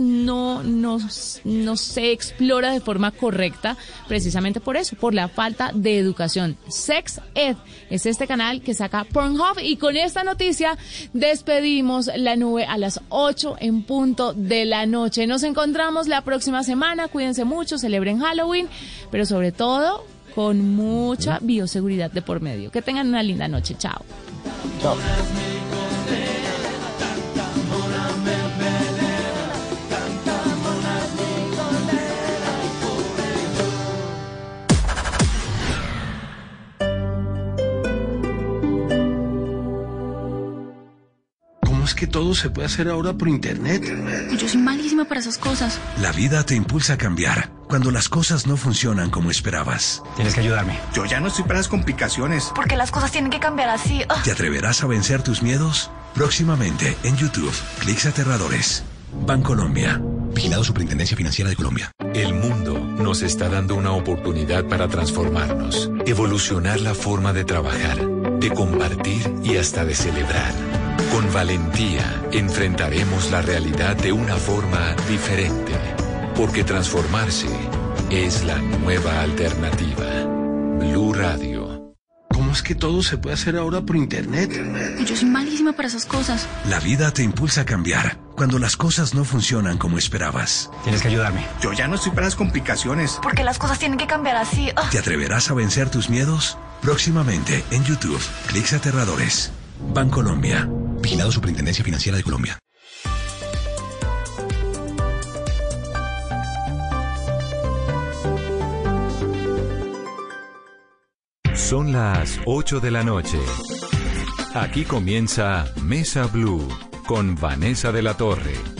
no, nos, no se explora de forma correcta precisamente por eso, por la falta de educación. Sex Ed es este canal que saca Pornhub y con esta noticia despedimos la nube a las 8 en punto de la noche. Nos encontramos la próxima semana, cuídense mucho, celebren Halloween, pero sobre todo con mucha bioseguridad de por medio. Que tengan una linda noche. Chao. Chao. Que todo se puede hacer ahora por internet. Yo soy malísima para esas cosas. La vida te impulsa a cambiar cuando las cosas no funcionan como esperabas. Tienes que ayudarme. Yo ya no estoy para las complicaciones. Porque las cosas tienen que cambiar así. ¿Te atreverás a vencer tus miedos? Próximamente en YouTube, Clics Aterradores. Bancolombia. Vigilado Superintendencia Financiera de Colombia. El mundo nos está dando una oportunidad para transformarnos, evolucionar la forma de trabajar, de compartir y hasta de celebrar. Con valentía enfrentaremos la realidad de una forma diferente, porque transformarse es la nueva alternativa. Blue Radio. ¿Cómo es que todo se puede hacer ahora por internet? Yo soy malísima para esas cosas. La vida te impulsa a cambiar cuando las cosas no funcionan como esperabas. Tienes que ayudarme. Yo ya no estoy para las complicaciones. Porque las cosas tienen que cambiar así. ¿Te atreverás a vencer tus miedos? Próximamente en YouTube, Clics Aterradores. Bancolombia. Vigilado Superintendencia Financiera de Colombia. Son las 8 de la noche. Aquí comienza Mesa Blue con Vanessa de la Torre.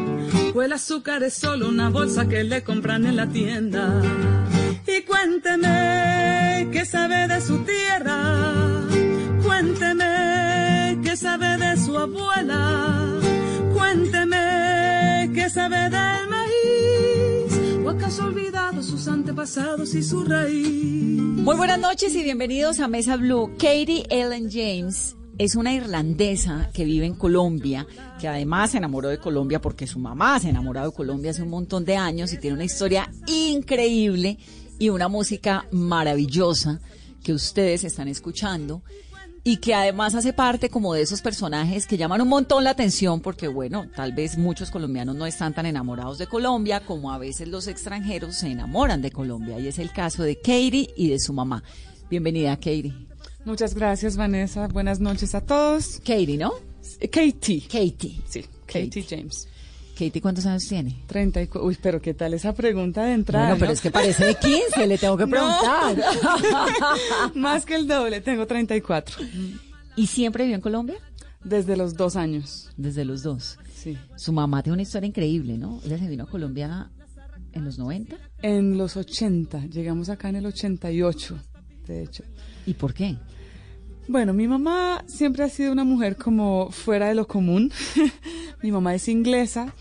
o el azúcar es solo una bolsa que le compran en la tienda. Y cuénteme qué sabe de su tierra, cuénteme qué sabe de su abuela, cuénteme qué sabe del maíz, o acaso olvidado sus antepasados y su raíz. Muy buenas noches y bienvenidos a Mesa Blue. Katie Ellen James es una irlandesa que vive en Colombia, que además se enamoró de Colombia porque su mamá se enamoró de Colombia hace un montón de años y tiene una historia increíble y una música maravillosa que ustedes están escuchando y que además hace parte como de esos personajes que llaman un montón la atención porque bueno, tal vez muchos colombianos no están tan enamorados de Colombia como a veces los extranjeros se enamoran de Colombia y es el caso de Katie y de su mamá. Bienvenida, Katie. Muchas gracias, Vanessa. Buenas noches a todos. Katie, ¿no? Katie. Katie. Sí, Katie, James. Katie, ¿cuántos años tiene? 34. Uy, pero ¿qué tal esa pregunta de entrada? Bueno, pero es que parece de 15, le tengo que preguntar. Más que el doble, tengo 34. ¿Y siempre vivió en Colombia? Desde los dos años. Desde los dos. Sí. Su mamá tiene una historia increíble, ¿no? Ella se vino a Colombia en los 90. En los 80. Llegamos acá en el 88, de hecho. ¿Y por qué? Bueno, mi mamá siempre ha sido una mujer como fuera de lo común. mi mamá es inglesa,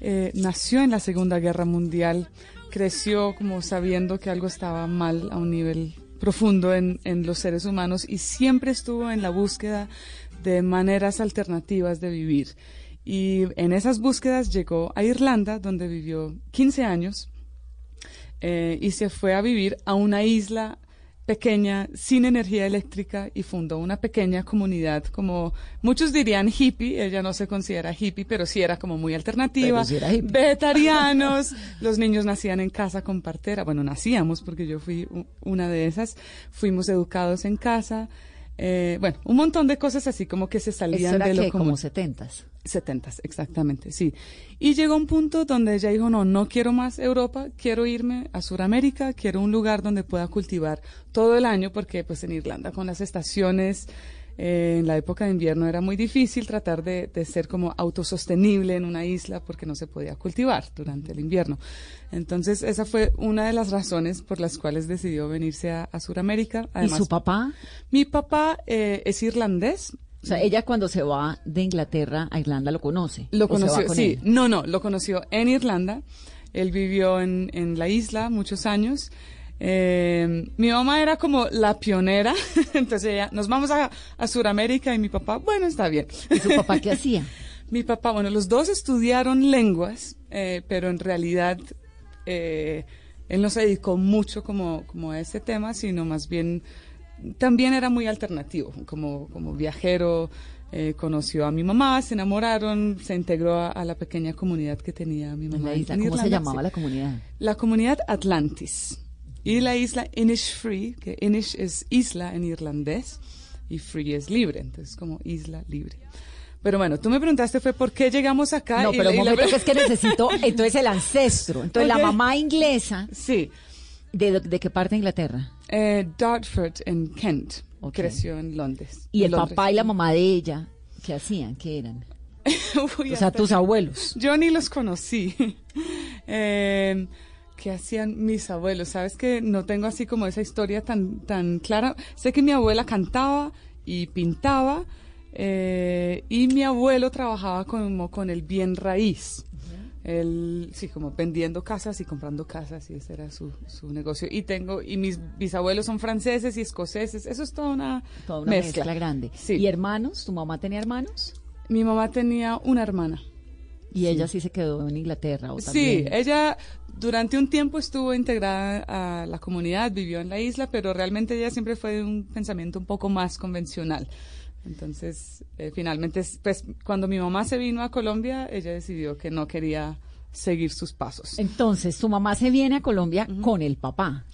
eh, nació en la Segunda Guerra Mundial, creció como sabiendo que algo estaba mal a un nivel profundo en, los seres humanos y siempre estuvo en la búsqueda de maneras alternativas de vivir. Y en esas búsquedas llegó a Irlanda, donde vivió 15 años, eh, y se fue a vivir a una isla pequeña, sin energía eléctrica, y fundó una pequeña comunidad, como muchos dirían hippie, ella no se considera hippie, pero sí era como muy alternativa, vegetarianos, los niños nacían en casa con partera, bueno, nacíamos porque yo fui una de esas, fuimos educados en casa, Eh, bueno, un montón de cosas así como que se salían era de lo que común. como setentas. 70, exactamente, sí. Y llegó un punto donde ella dijo, no, no quiero más Europa, quiero irme a Sudamérica, quiero un lugar donde pueda cultivar todo el año, porque pues en Irlanda con las estaciones, eh, en la época de invierno era muy difícil tratar de, de ser como autosostenible en una isla porque no se podía cultivar durante el invierno. Entonces esa fue una de las razones por las cuales decidió venirse a, a Sudamérica. ¿Y su papá? Mi papá eh, es irlandés, O sea, ella cuando se va de Inglaterra a Irlanda lo conoce. Lo ¿O se va conoció, con sí. él? No, no, lo conoció en Irlanda. Él vivió en, en la isla muchos años. Eh, mi mamá era como la pionera, entonces ella, nos vamos a, a Sudamérica y mi papá, bueno, está bien. ¿Y su papá qué hacía? Mi papá, bueno, los dos estudiaron lenguas, eh, pero en realidad eh, él no se dedicó mucho como, como a ese tema, sino más bien también era muy alternativo, como, como viajero, eh, conoció a mi mamá, se enamoraron, se integró a, a la pequeña comunidad que tenía mi En mamá. la isla, en ¿cómo se llamaba la comunidad? La comunidad Atlantis y la isla Innisfree, que Innish es isla en irlandés y free es libre, entonces como isla libre. Pero bueno, tú me preguntaste fue por qué llegamos acá. No, y pero la- un y la- momento que es que necesito, entonces el ancestro, entonces la mamá inglesa, Sí, ¿de, de qué parte de Inglaterra? eh, Dartford en Kent. Creció en Londres. Y el Londres. papá y la mamá de ella, ¿qué hacían? ¿Qué eran? Uy, O sea, tus abuelos. Yo ni los conocí. Eh, ¿Qué hacían mis abuelos? Sabes que no tengo así como esa historia tan, tan clara. Sé que mi abuela cantaba y pintaba eh, y mi abuelo trabajaba como con el bien raíz. Él, sí, como vendiendo casas y comprando casas y ese era su, su negocio. Y tengo, y mis bisabuelos son franceses y escoceses. Eso es toda una, Toda una mezcla, grande. Sí. ¿Y hermanos? ¿Tu mamá tenía hermanos? Mi mamá tenía una hermana. Y ella sí se quedó en Inglaterra. ¿o Sí, también? ella durante un tiempo estuvo integrada a la comunidad, vivió en la isla, pero realmente ella siempre fue de un pensamiento un poco más convencional. Entonces, eh, finalmente, es- pues, cuando mi mamá se vino a Colombia, ella decidió que no quería seguir sus pasos. Entonces, tu mamá se viene a Colombia con el papá.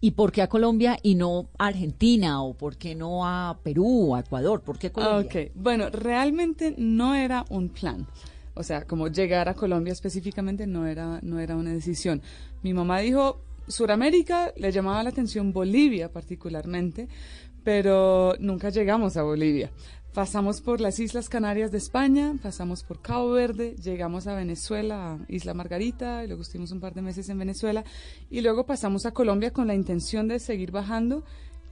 ¿Y por qué a Colombia y no a Argentina? ¿O por qué no a Perú o a Ecuador? ¿Por qué Colombia? Ok, bueno, realmente no era un plan. O sea, como llegar a Colombia específicamente no era, no era una decisión. Mi mamá dijo, Suramérica, le llamaba la atención Bolivia particularmente, pero nunca llegamos a Bolivia. Pasamos por las Islas Canarias de España, pasamos por Cabo Verde, llegamos a Venezuela, a Isla Margarita, y luego estuvimos un par de meses en Venezuela, y luego pasamos a Colombia con la intención de seguir bajando.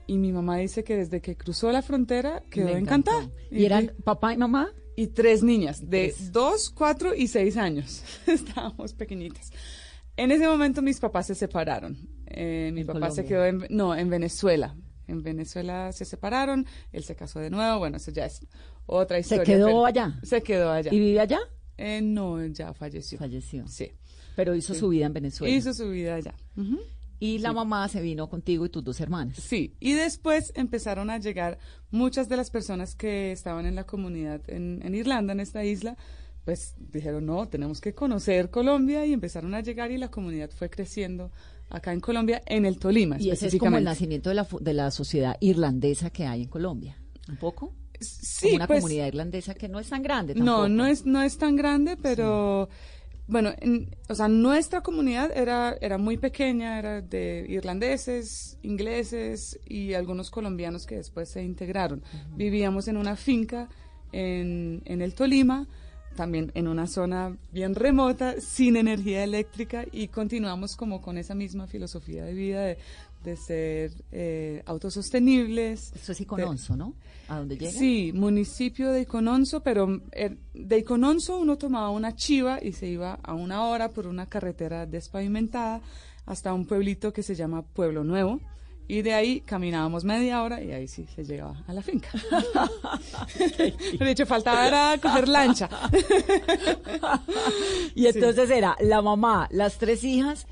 Y mi mamá dice que desde que cruzó la frontera quedó encantada. ¿Y eran papá y mamá? Y tres niñas de Tres. dos, cuatro y seis años. Estábamos pequeñitas. En ese momento mis papás se separaron. Eh, mi papá se quedó en, no, en Venezuela. En Venezuela se separaron, él se casó de nuevo, bueno, eso ya es otra ¿Se historia. quedó pero- allá? Se quedó allá. ¿Y vive allá? Eh, no, ya falleció. Falleció. Sí. Pero hizo su vida en Venezuela. Hizo su vida allá. Ujú. Y la mamá se vino contigo y tus dos hermanas. Sí, y después empezaron a llegar muchas de las personas que estaban en la comunidad en, en Irlanda, en esta isla, pues dijeron, no, tenemos que conocer Colombia y empezaron a llegar y la comunidad fue creciendo acá en Colombia, en el Tolima Y ese es como el nacimiento de la, de la sociedad irlandesa que hay en Colombia. ¿Un poco? Sí, Como una pues, comunidad irlandesa que no es tan grande No, tampoco. no es, no es tan grande, pero bueno, en- o sea, nuestra comunidad era, era muy pequeña, era de irlandeses, ingleses y algunos colombianos que después se integraron. Vivíamos en una finca en, en el Tolima, también en una zona bien remota, sin energía eléctrica y continuamos como con esa misma filosofía de vida de, de ser eh, autosostenibles. Esto es de- Icononso, ¿no? ¿A dónde llega? Sí, municipio de Icononso, pero eh, de Icononso uno tomaba una chiva y se iba a una hora por una carretera despavimentada hasta un pueblito que se llama Pueblo Nuevo. Y de ahí caminábamos media hora y ahí sí se llegaba a la finca. de hecho, faltaba era coger lancha. Y entonces era la mamá, las tres hijas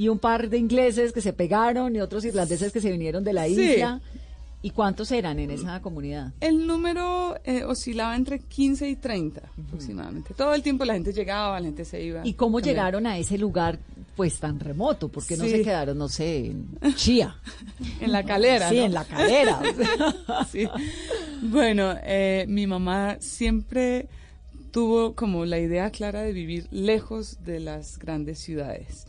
y un par de ingleses que se pegaron y otros irlandeses que se vinieron de la Sí. isla. ¿Y cuántos eran en esa comunidad? El número eh, oscilaba entre 15 y 30 aproximadamente. Todo el tiempo la gente llegaba, la gente se iba. ¿Y cómo También. llegaron a ese lugar? pues tan remoto? ¿Por qué no Sí. se quedaron, no sé, en Chía? En la calera. Sí, ¿no? en la calera. Sí. Bueno, eh, mi mamá siempre tuvo como la idea clara de vivir lejos de las grandes ciudades.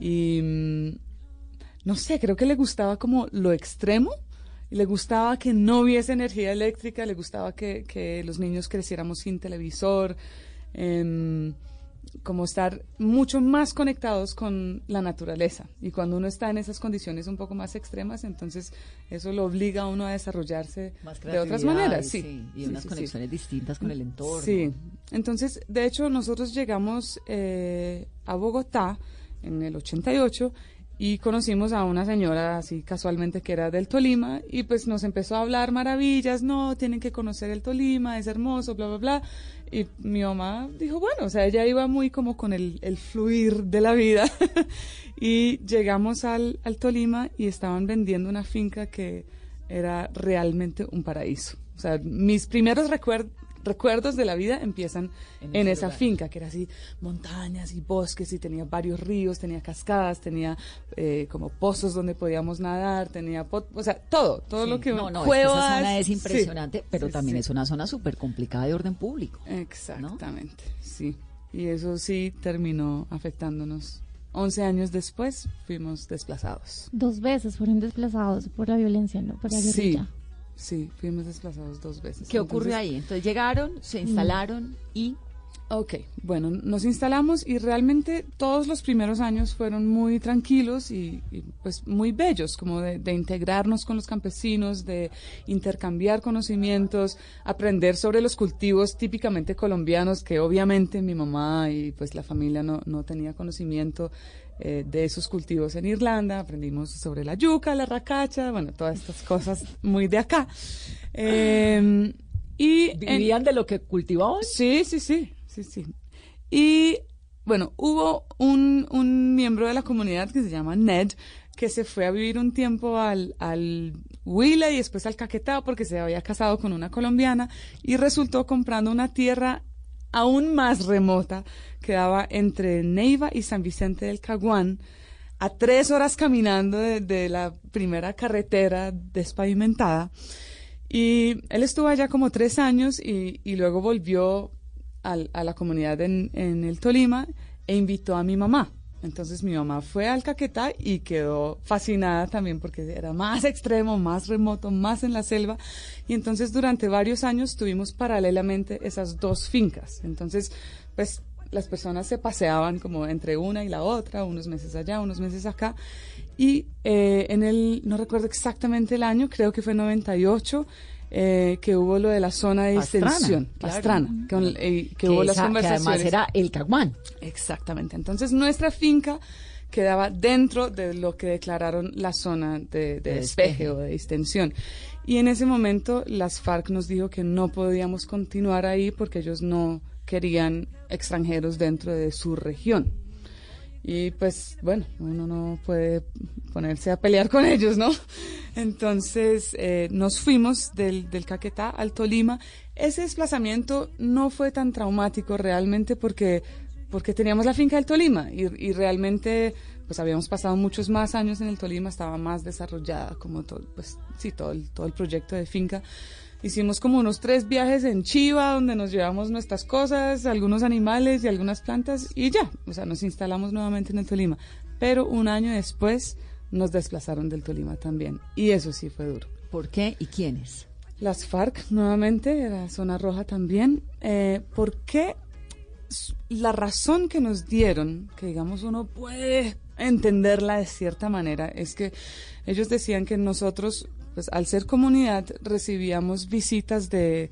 Y mm, no sé, creo que le gustaba como lo extremo. Le gustaba que no hubiese energía eléctrica, le gustaba que, que los niños creciéramos sin televisor, em, como estar mucho más conectados con la naturaleza. Y cuando uno está en esas condiciones un poco más extremas, entonces eso lo obliga a uno a desarrollarse de otras maneras. Sí, Y unas sí, sí. conexiones distintas con el entorno. Sí, entonces, de hecho, nosotros llegamos eh, a Bogotá en el 88 y conocimos a una señora así casualmente que era del Tolima y pues nos empezó a hablar maravillas, no, tienen que conocer el Tolima, es hermoso, bla, bla, bla. Y mi mamá dijo, bueno, o sea, ella iba muy como con el, el fluir de la vida. y llegamos al, al Tolima y estaban vendiendo una finca que era realmente un paraíso. O sea, mis primeros recuer- recuerdos de la vida empiezan En esa lugar. finca, que era así, montañas y bosques, y tenía varios ríos, tenía cascadas, tenía eh, como pozos donde podíamos nadar, tenía, pot- o sea, todo, todo Sí. lo que... No, no, es que cuevas, esa zona es sí. impresionante, pero Sí, también sí. es una zona súper complicada de orden público. Exactamente, sí. Y eso sí terminó afectándonos. 11 años después fuimos desplazados. Dos veces fueron desplazados por la violencia, ¿no? Por la Sí, guerrilla. Sí, fuimos desplazados dos veces. ¿Qué Entonces, ahí? Entonces llegaron, se instalaron y Ok, bueno, nos instalamos y realmente todos los primeros años fueron muy tranquilos y, y, pues muy bellos, como de, de integrarnos con los campesinos, de intercambiar conocimientos, aprender sobre los cultivos típicamente colombianos, que obviamente mi mamá y pues la familia no, no tenía conocimiento eh, de esos cultivos en Irlanda, aprendimos sobre la yuca, la racacha, bueno, todas estas cosas muy de acá. Eh, y en- vivían de lo que cultivaban. Sí, sí, sí, sí, sí. Y bueno, hubo un, un miembro de la comunidad que se llama Ned, que se fue a vivir un tiempo al, al Huila y después al Caquetá porque se había casado con una colombiana y resultó comprando una tierra aún más remota que daba entre Neiva y San Vicente del Caguán, a tres horas caminando de, la primera carretera despavimentada. Y él estuvo allá como tres años y, luego volvió a la comunidad en el Tolima e invitó a mi mamá. Entonces mi mamá fue al Caquetá y quedó fascinada también porque era más extremo, más remoto, más en la selva. Y entonces durante varios años tuvimos paralelamente esas dos fincas. Entonces, pues las personas se paseaban como entre una y la otra, unos meses allá, unos meses acá. Y eh, en el, no recuerdo exactamente el año, creo que fue 98, eh, que hubo lo de la zona de Pastrana, extensión, claro. Pastrana, eh, que, hubo las esa- que conversaciones. además era el Caguán. Exactamente. Entonces nuestra finca quedaba dentro de lo que declararon la zona de, de De despeje despeje. o de extensión. Y en ese momento las FARC nos dijo que no podíamos continuar ahí porque ellos no querían extranjeros dentro de su región. Y pues bueno, uno no puede ponerse a pelear con ellos, ¿no? Entonces eh, nos fuimos del, del Caquetá al Tolima. Ese desplazamiento no fue tan traumático realmente porque, porque teníamos la finca del Tolima y, realmente pues habíamos pasado muchos más años en el Tolima, estaba más desarrollada como todo, pues sí, todo todo el proyecto de finca. Hicimos como unos tres viajes en Chiva, donde nos llevamos nuestras cosas, algunos animales y algunas plantas, y ya, o sea, nos instalamos nuevamente en el Tolima. Pero un año después nos desplazaron del Tolima también, y eso sí fue duro. ¿Por qué y quiénes? Las FARC nuevamente, era zona roja también. Eh, ¿Por qué? La razón que nos dieron, que digamos uno puede entenderla de cierta manera, es que ellos decían que nosotros, pues al ser comunidad, recibíamos visitas de,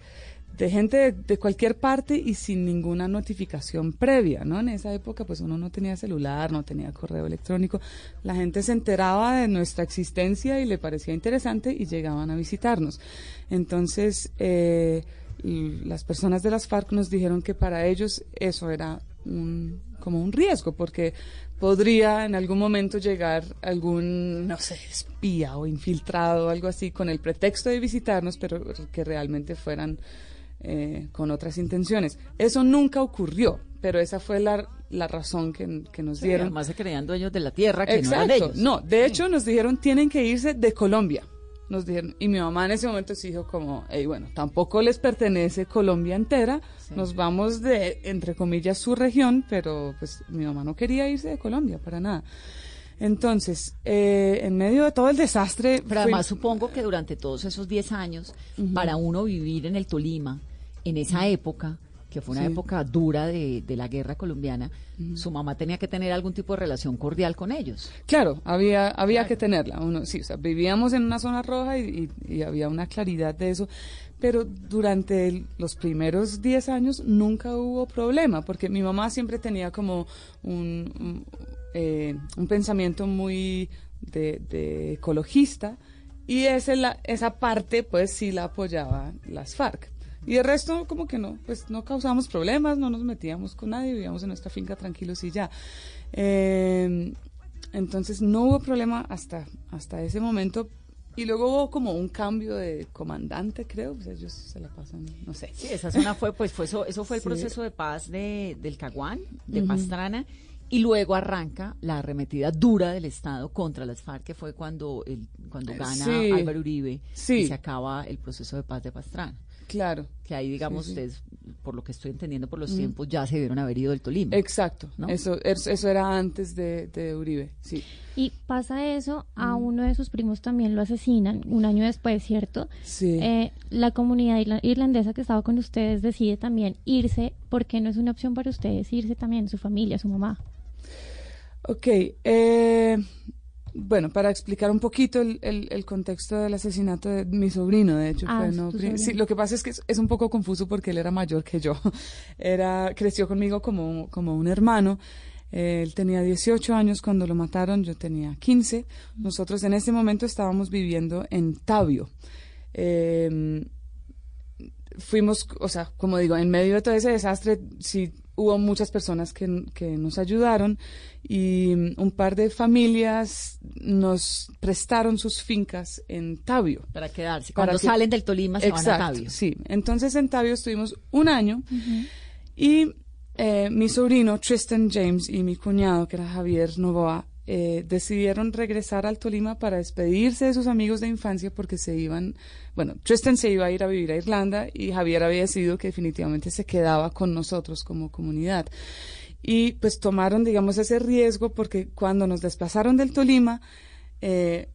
de gente de, de cualquier parte y sin ninguna notificación previa, ¿no? En esa época, pues uno no tenía celular, no tenía correo electrónico. La gente se enteraba de nuestra existencia y le parecía interesante y llegaban a visitarnos. Entonces, eh, las personas de las FARC nos dijeron que para ellos eso era un- como un riesgo, porque podría en algún momento llegar algún, no sé, espía o infiltrado o algo así con el pretexto de visitarnos, pero que realmente fueran eh, con otras intenciones. Eso nunca ocurrió, pero esa fue la, la razón que, que nos Sí, dieron. además se creían dueños de la tierra que no eran Exacto. ellos. No, de hecho nos dijeron tienen que irse de Colombia. Nos dijeron, y mi mamá en ese momento se dijo como, "Ey, bueno, tampoco les pertenece Colombia entera, nos vamos de, entre comillas, su región, pero pues mi mamá no quería irse de Colombia para nada. Entonces, eh, en medio de todo el desastre... Pero además supongo que durante todos esos 10 años, para uno vivir en el Tolima, en esa época, que fue una Sí. época dura de, de la guerra colombiana, su mamá tenía que tener algún tipo de relación cordial con ellos. Claro, había, había que tenerla. Uno, sí, o sea, vivíamos en una zona roja y, y- y había una claridad de eso. Pero durante el- los primeros 10 años nunca hubo problema, porque mi mamá siempre tenía como un, un, eh, un pensamiento muy de, de ecologista y ese la, esa parte pues sí la apoyaba las FARC. Y el resto como que no, pues no causamos problemas, no nos metíamos con nadie, vivíamos en nuestra finca tranquilos y ya. Eh, entonces no hubo problema hasta, hasta ese momento. Y luego hubo como un cambio de comandante, creo. Ellos se la pasan, no sé. Sí, esa zona fue, pues fue eso, eso fue el Sí. proceso de paz de, del Caguán, de. Pastrana, y luego arranca la arremetida dura del Estado contra las FARC, que fue cuando, el, cuando gana Sí. Álvaro Uribe Sí. y se acaba el proceso de paz de Pastrana. Claro. Que ahí, digamos, Sí, sí. ustedes, por lo que estoy entendiendo por los Mm. tiempos, ya se debieron haber ido del Tolima. Exacto. ¿no? Eso, eso eso era antes de, de Uribe, sí. Y pasa eso, a uno de sus primos también lo asesinan un año después, ¿cierto? Sí. Eh, la comunidad irla- irlandesa que estaba con ustedes decide también irse. ¿Por qué no es una opción para ustedes irse también, su familia, su mamá? Ok, eh, bueno, para explicar un poquito el, el- el contexto del asesinato de mi sobrino, de hecho, Ah, fue, es no, tu pri- sí, lo que pasa es que es, es un poco confuso porque él era mayor que yo, era, creció conmigo como, como un hermano, él tenía 18 años cuando lo mataron, yo tenía 15, nosotros en ese momento estábamos viviendo en Tabio. Eh, fuimos, o sea, como digo, en medio de todo ese desastre, sí hubo muchas personas que, que nos ayudaron y un par de familias nos prestaron sus fincas en Tabio. Para quedarse. Para Cuando que- salen del Tolima se van a Exacto, Tabio. Sí, entonces en Tabio estuvimos un año y eh, mi sobrino Tristan James y mi cuñado, que era Javier Novoa, eh, decidieron regresar al Tolima para despedirse de sus amigos de infancia porque se iban, bueno, Tristan se iba a ir a vivir a Irlanda y Javier había decidido que definitivamente se quedaba con nosotros como comunidad. Y pues tomaron, digamos, ese riesgo porque cuando nos desplazaron del Tolima, eh,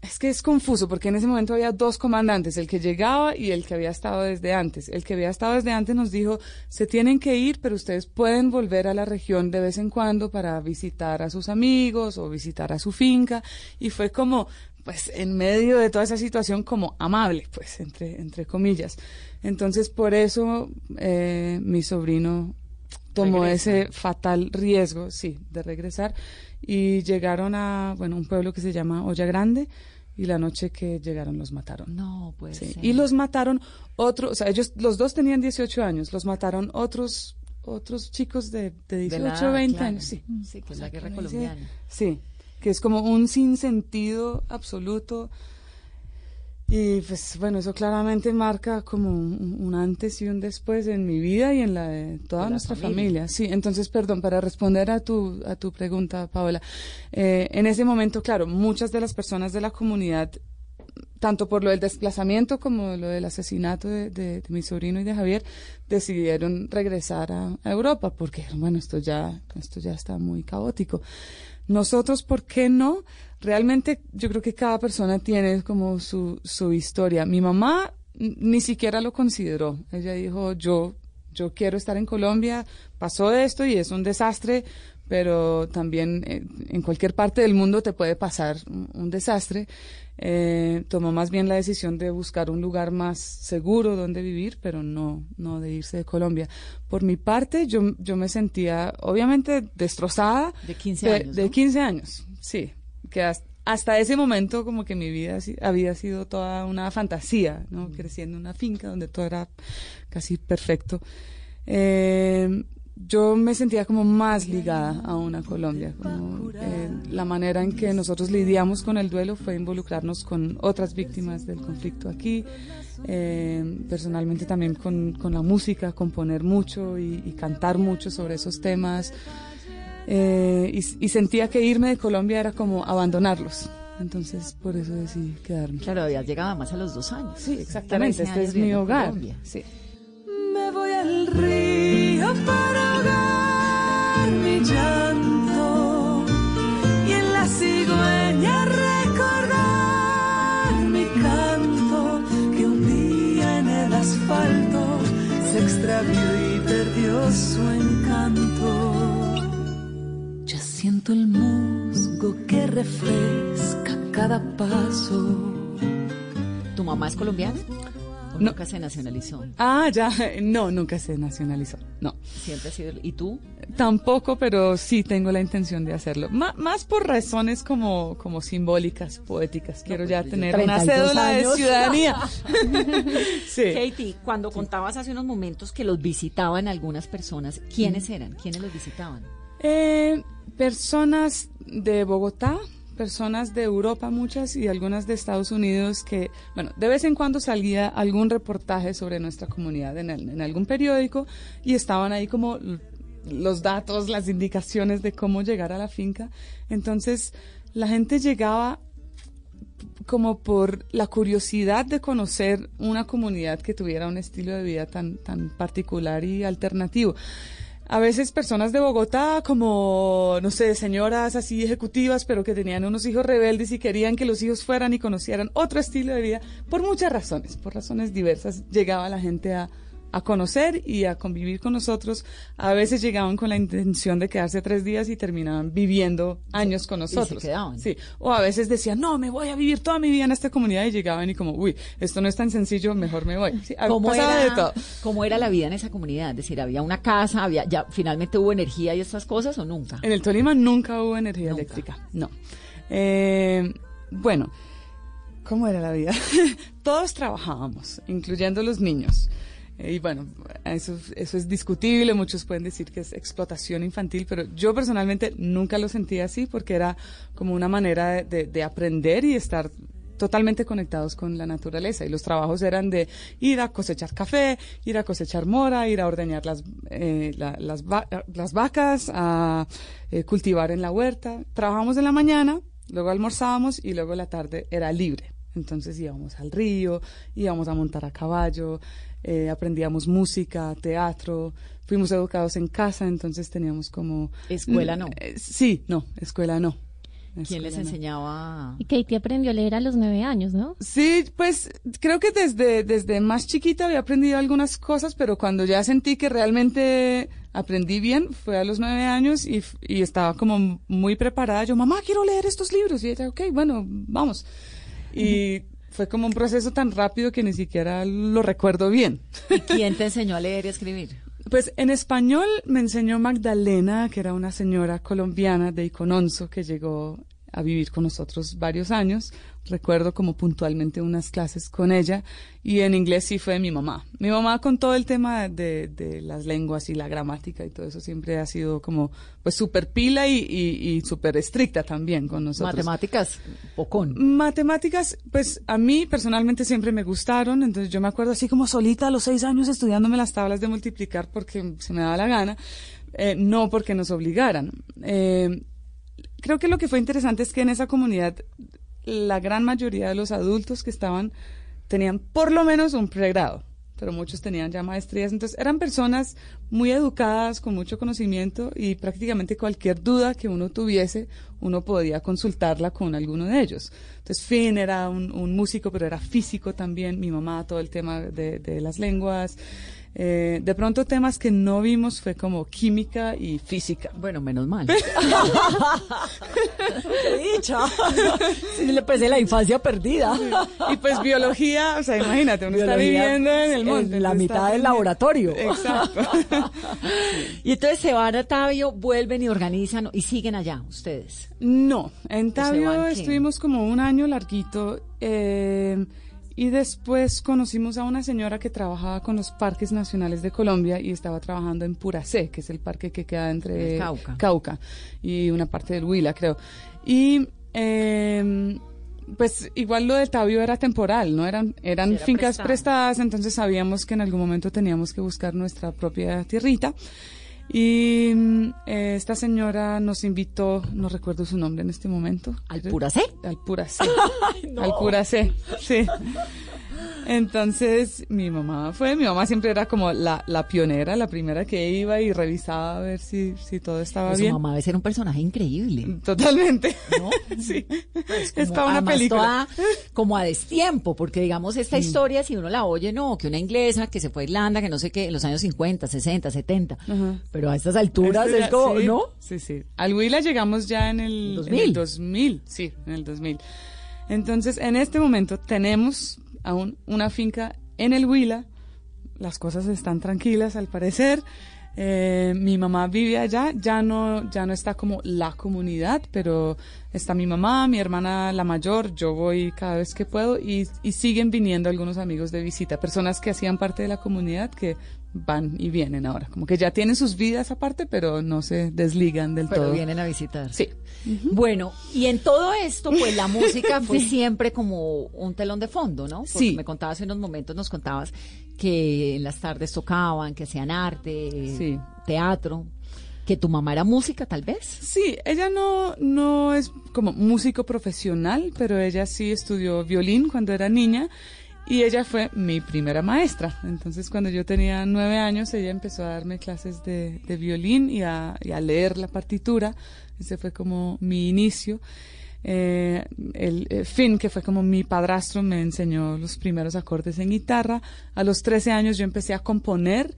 es que es confuso porque en ese momento había dos comandantes, el que llegaba y el que había estado desde antes. El que había estado desde antes nos dijo, se tienen que ir, pero ustedes pueden volver a la región de vez en cuando para visitar a sus amigos o visitar a su finca. Y fue como, pues, en medio de toda esa situación como amable, pues, entre, entre comillas. Entonces, por eso eh, mi sobrino tomó Regresa. ese fatal riesgo, sí, de regresar y llegaron a, bueno, un pueblo que se llama Olla Grande y la noche que llegaron los mataron. No, pues. Sí, Y los mataron otros, o sea, ellos, los dos tenían 18 años, los mataron otros otros chicos de, de 18, 20 años, sí. Sí, que es O la guerra colombiana. Sí, que es como un sinsentido absoluto. Y pues bueno, eso claramente marca como un, un antes y un después en mi vida y en la de toda la nuestra familia. familia. Sí, entonces, perdón, para responder a tu, a tu pregunta, Paola, eh, en ese momento, claro, muchas de las personas de la comunidad, tanto por lo del desplazamiento como lo del asesinato de, de- de mi sobrino y de Javier, decidieron regresar a, a Europa porque, bueno, esto ya, esto ya está muy caótico. Nosotros, ¿por qué no? Realmente yo creo que cada persona tiene como su, su historia. Mi mamá ni siquiera lo consideró. Ella dijo, yo, yo quiero estar en Colombia, pasó esto y es un desastre, pero también eh, en cualquier parte del mundo te puede pasar un, un desastre. Eh, tomó más bien la decisión de buscar un lugar más seguro donde vivir, pero no, no de irse de Colombia. Por mi parte, yo, yo me sentía obviamente destrozada. De 15 de, años, de ¿no? 15 años, sí. Que hasta, hasta ese momento como que mi vida había sido toda una fantasía, ¿no? Creciendo en una finca donde todo era casi perfecto. Eh, yo me sentía como más ligada a Colombia. Como, eh, la manera en que nosotros lidiamos con el duelo fue involucrarnos con otras víctimas del conflicto aquí. Eh, personalmente también con, con, la música, componer mucho y, y cantar mucho sobre esos temas. Eh, y, y, sentía que irme de Colombia era como abandonarlos. Entonces, por eso decidí quedarme. Claro, habías llegado más a los dos años. Sí, exactamente. Este es mi hogar. Sí. Me voy al río para ahogar mi llanto y en la cigüeña recordar mi canto que un día en el asfalto se extravió y perdió su encanto. Siento el musgo que refresca cada paso. ¿Tu mamá es colombiana? No. Nunca se nacionalizó. Ah, ya, no, nunca se nacionalizó, no. Siempre ha sido. ¿Y tú? Tampoco, pero sí tengo la intención de hacerlo. M más por razones como, como simbólicas, poéticas. Quiero no, ya tener una cédula años. de ciudadanía. sí. Katie, cuando contabas hace unos momentos que los visitaban algunas personas, ¿quiénes eran? ¿Quiénes los visitaban? Eh, personas de Bogotá, personas de Europa, muchas, y algunas de Estados Unidos, que, bueno, de vez en cuando salía algún reportaje sobre nuestra comunidad en, en algún periódico y estaban ahí como los datos, las indicaciones de cómo llegar a la finca. Entonces, la gente llegaba como por la curiosidad de conocer una comunidad que tuviera un estilo de vida tan, tan particular y alternativo a veces personas de Bogotá, como, no sé, señoras así ejecutivas, pero que tenían unos hijos rebeldes y querían que los hijos fueran y conocieran otro estilo de vida, por muchas razones, por razones diversas, llegaba la gente a, a conocer y a convivir con nosotros. A veces llegaban con la intención de quedarse tres días y terminaban viviendo años con nosotros. Y se quedaban. Sí. O a veces decían, no, me voy a vivir toda mi vida en esta comunidad y llegaban y como, uy, esto no es tan sencillo, mejor me voy. Sí, ¿Cómo, era, de todo. ¿Cómo era la vida en esa comunidad? Es decir, ¿había una casa? había ya finalmente hubo energía y estas cosas o nunca? En el Tolima nunca hubo energía nunca. eléctrica, no. Eh, bueno, ¿cómo era la vida? Todos trabajábamos, incluyendo los niños. Y bueno, eso, eso es discutible, muchos pueden decir que es explotación infantil, pero yo personalmente nunca lo sentí así porque era como una manera de, de, de aprender y estar totalmente conectados con la naturaleza y los trabajos eran de ir a cosechar café, ir a cosechar mora, ir a ordeñar las, eh, la, las, las, vacas, a eh, cultivar en la huerta. Trabajamos en la mañana, luego almorzábamos y luego la tarde era libre. Entonces íbamos al río, íbamos a montar a caballo, eh, aprendíamos música, teatro, fuimos educados en casa, entonces teníamos como... ¿Escuela no? Eh, sí, no, escuela no. ¿Quién les enseñaba? Y Katie aprendió a leer a los nueve años, ¿no? Sí, pues creo que desde, desde más chiquita había aprendido algunas cosas, pero cuando ya sentí que realmente aprendí bien fue a los nueve años y, y estaba como muy preparada. Yo, mamá, quiero leer estos libros. Y ella, ok, bueno, vamos. Y fue como un proceso tan rápido que ni siquiera lo recuerdo bien. ¿Y quién te enseñó a leer y escribir? Pues en español me enseñó Magdalena, que era una señora colombiana de Icononso que llegó a vivir con nosotros varios años. Recuerdo como puntualmente unas clases con ella y en inglés sí fue mi mamá. Mi mamá con todo el tema de, de las lenguas y la gramática y todo eso siempre ha sido como pues súper pila y, y, y súper estricta también con nosotros. Matemáticas, pocón. Matemáticas, pues a mí personalmente siempre me gustaron, entonces yo me acuerdo así como solita a los seis años estudiándome las tablas de multiplicar porque se me daba la gana, eh, no porque nos obligaran. Eh, creo que lo que fue interesante es que en esa comunidad la gran mayoría de los adultos que estaban tenían por lo menos un pregrado, pero muchos tenían ya maestrías. Entonces eran personas muy educadas, con mucho conocimiento y prácticamente cualquier duda que uno tuviese, uno podía consultarla con alguno de ellos. Entonces Finn era un, un músico, pero era físico también, mi mamá, todo el tema de, de las lenguas. Eh, de pronto temas que no vimos fue como química y física. Bueno, menos mal. ¡Qué dicha! Sí, pues de la infancia perdida. Y pues biología, o sea, imagínate, uno biología, está viviendo en el monte. En la mitad del laboratorio. Exacto. Y entonces se van a Tabio, vuelven y organizan y siguen allá ustedes. No, en Tabio estuvimos como un año larguito. Eh, Y después conocimos a una señora que trabajaba con los parques nacionales de Colombia y estaba trabajando en Puracé, que es el parque que queda entre Cauca. Cauca y una parte del Huila, creo. Y eh, pues igual lo de Tabio era temporal, ¿no? Eran, eran Sí, era fincas prestado. prestadas, entonces sabíamos que en algún momento teníamos que buscar nuestra propia tierrita. Y mm, eh, esta señora nos invitó, no recuerdo su nombre en este momento. ¿Al Puracé? Al Puracé. Al Puracé, sí. Entonces mi mamá fue, mi mamá siempre era como la, la pionera, la primera que iba y revisaba a ver si, si todo estaba Pues su bien. mamá debe ser un personaje increíble. Totalmente. ¿no? sí. Pues como, una película. toda como a destiempo, porque digamos esta historia, si uno la oye, no, que una inglesa que se fue a Irlanda, que no sé qué, en los años 50, 60, 70, Ajá. pero a estas alturas Este es como, sí, ¿no? Sí, sí. Al Huila llegamos ya en el, 2000. en el 2000. Sí, en el 2000. Entonces, en este momento tenemos aún una finca en el Huila. Las cosas están tranquilas, al parecer. Eh, mi mamá vive allá, ya no, ya no está como la comunidad, pero está mi mamá, mi hermana la mayor, yo voy cada vez que puedo y, y siguen viniendo algunos amigos de visita, personas que hacían parte de la comunidad que van y vienen ahora, como que ya tienen sus vidas aparte, pero no se desligan del Pero todo. vienen a visitar. Sí. Bueno, y en todo esto, pues la música fue siempre como un telón de fondo, ¿no? Porque Sí. me contabas en unos momentos, nos contabas que en las tardes tocaban, que hacían arte, Sí. teatro, que tu mamá era música, tal vez. Sí, ella no, no es como músico profesional, pero ella sí estudió violín cuando era niña y ella fue mi primera maestra. Entonces, cuando yo tenía nueve años, ella empezó a darme clases de, de violín y a, y a leer la partitura. Ese fue como mi inicio. Eh, el eh, Finn, que fue como mi padrastro, me enseñó los primeros acordes en guitarra. A los 13 años yo empecé a componer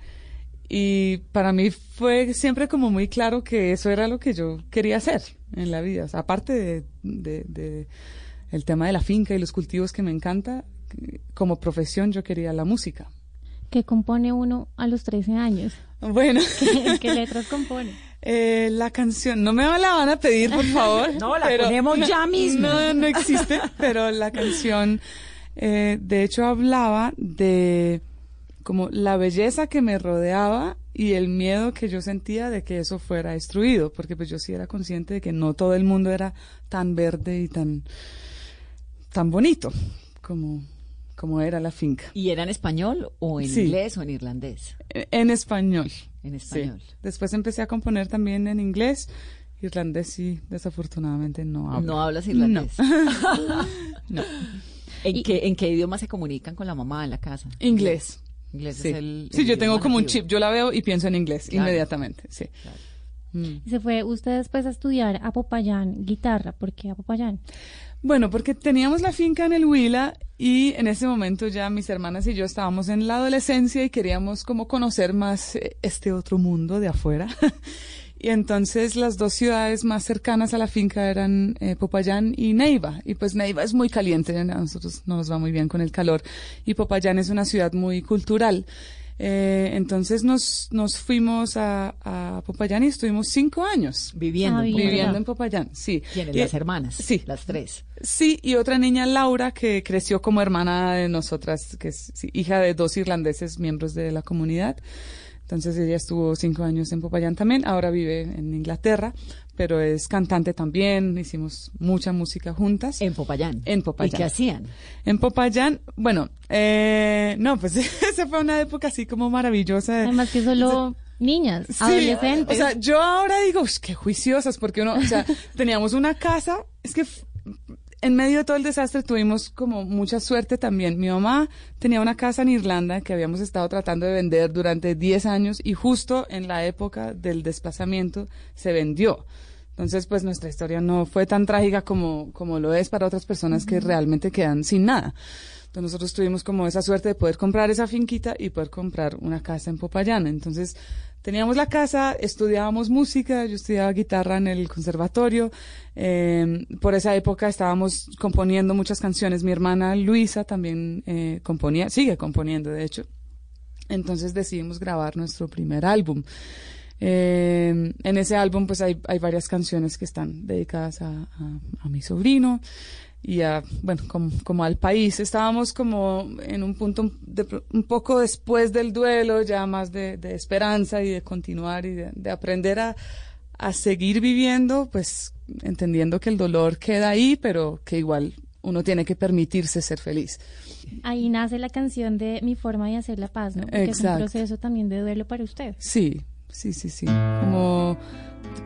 y para mí fue siempre como muy claro que eso era lo que yo quería hacer en la vida. O sea, aparte de, de- de el tema de la finca y los cultivos que me encanta, como profesión yo quería la música. que compone uno a los 13 años? Bueno, ¿Qué, qué letras compone? eh, la canción, no me la van a pedir, por favor. No, la ponemos ya mismo. No, no existe, pero la canción, eh, de hecho, hablaba de como la belleza que me rodeaba y el miedo que yo sentía de que eso fuera destruido, porque pues yo sí era consciente de que no todo el mundo era tan verde y tan, tan bonito como, como era la finca. ¿Y era en español o en Sí. inglés o en irlandés? En en español. En Sí. español. Después empecé a componer también en inglés. Irlandés sí, desafortunadamente no hablo. No hablas irlandés. No. ¿En, qué, ¿En qué idioma se comunican con la mamá en la casa? Inglés. Inglés Sí, es el. Sí, el yo tengo como un chip. Yo la veo y pienso en inglés Claro. inmediatamente. Sí. Mm. Se fue usted después a estudiar a Popayán guitarra. ¿Por qué a Popayán? Bueno, porque teníamos la finca en el Huila y en ese momento ya mis hermanas y yo estábamos en la adolescencia y queríamos como conocer más eh, este otro mundo de afuera. y entonces las dos ciudades más cercanas a la finca eran eh, Popayán y Neiva. Y pues Neiva es muy caliente, a nosotros no nos va muy bien con el calor. Y Popayán es una ciudad muy cultural. Eh, entonces nos, nos fuimos a, a Popayán y estuvimos cinco años. Viviendo. Ah, en viviendo. Viviendo Popayán. en Popayán, sí. ¿Quiénes? Las hermanas. Sí. Las tres. Sí, y otra niña, Laura, que creció como hermana de nosotras, que es sí, hija de dos irlandeses miembros de la comunidad. Entonces ella estuvo cinco años en Popayán también, ahora vive en Inglaterra, pero es cantante también, hicimos mucha música juntas. En Popayán. En Popayán. ¿Y qué hacían? En Popayán, bueno, eh, no, pues esa fue una época así como maravillosa. Además que solo niñas, Sí, adolescentes. O sea, yo ahora digo, "Ush, qué juiciosas, porque uno, o sea, teníamos una casa, es que en medio de todo el desastre tuvimos como mucha suerte también. Mi mamá tenía una casa en Irlanda que habíamos estado tratando de vender durante 10 años y justo en la época del desplazamiento se vendió. Entonces, pues nuestra historia no fue tan trágica como, como lo es para otras personas que realmente quedan sin nada. Entonces nosotros tuvimos como esa suerte de poder comprar esa finquita y poder comprar una casa en Popayán. Entonces teníamos la casa, estudiábamos música, yo estudiaba guitarra en el conservatorio. eh, por esa época estábamos componiendo muchas canciones. Mi hermana Luisa también eh, componía, sigue componiendo de hecho. Entonces decidimos grabar nuestro primer álbum. Eh, en ese álbum pues hay, hay varias canciones que están dedicadas a- a mi sobrino. Y a, bueno, como, como al país. Estábamos como en un punto de- un poco después del duelo, ya más de, de esperanza y de continuar y de, de aprender a, a seguir viviendo, pues entendiendo que el dolor queda ahí, pero que igual uno tiene que permitirse ser feliz. Ahí nace la canción de Mi forma de hacer la paz, ¿no? Porque es un proceso también de duelo para usted. Sí, sí, sí, sí. Como,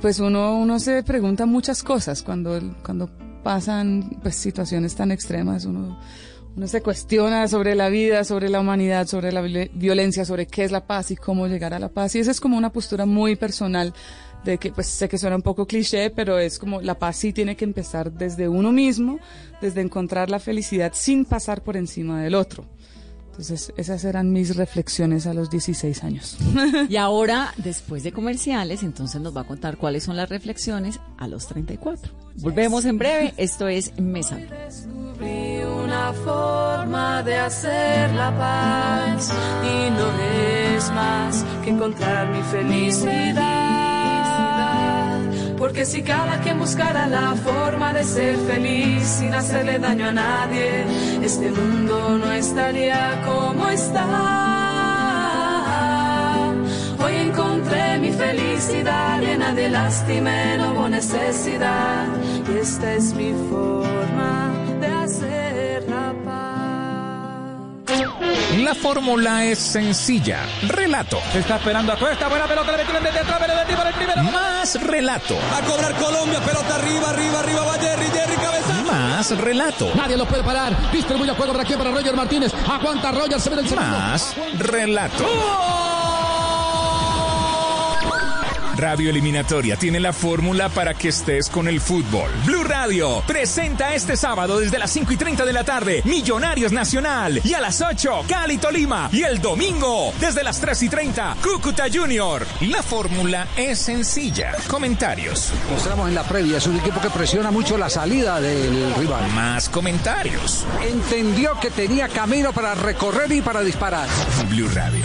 pues uno, uno se pregunta muchas cosas cuando, cuando pasan pues, situaciones tan extremas. Uno, uno se cuestiona sobre la vida, sobre la humanidad, sobre la viol- violencia, sobre qué es la paz y cómo llegar a la paz. Y esa es como una postura muy personal de que, pues sé que suena un poco cliché, pero es como la paz sí tiene que empezar desde uno mismo, desde encontrar la felicidad sin pasar por encima del otro. Entonces, esas eran mis reflexiones a los 16 años. Y ahora, después de comerciales, entonces nos va a contar cuáles son las reflexiones a los 34. Volvemos en breve. Esto es Mesa. Descubrí una forma de hacer la paz y no es más que encontrar mi felicidad. Porque si cada quien buscara la forma de ser feliz sin hacerle daño a nadie, este mundo no estaría como está. Encontré mi felicidad llena de lástima, y no hubo necesidad. Y esta es mi forma de hacer la paz. La fórmula es sencilla. Relato. Se está esperando a Cuesta. Buena pelota, le metieron desde atrás, pero de para el primero. Más relato. A cobrar Colombia, pelota arriba, arriba, arriba, va Jerry, Jerry, cabeza. Más relato. Nadie lo puede parar. Distribuye el juego para aquí para Roger Martínez. Aguanta Roger, se ve el segundo. Más relato. Radio Eliminatoria tiene la fórmula para que estés con el fútbol. Blue Radio presenta este sábado desde las 5 y 30 de la tarde Millonarios Nacional y a las 8 Cali Tolima y el domingo desde las 3 y 30 Cúcuta Junior. La fórmula es sencilla. Comentarios. Mostramos en la previa, es un equipo que presiona mucho la salida del rival. Más comentarios. Entendió que tenía camino para recorrer y para disparar. Blue Radio,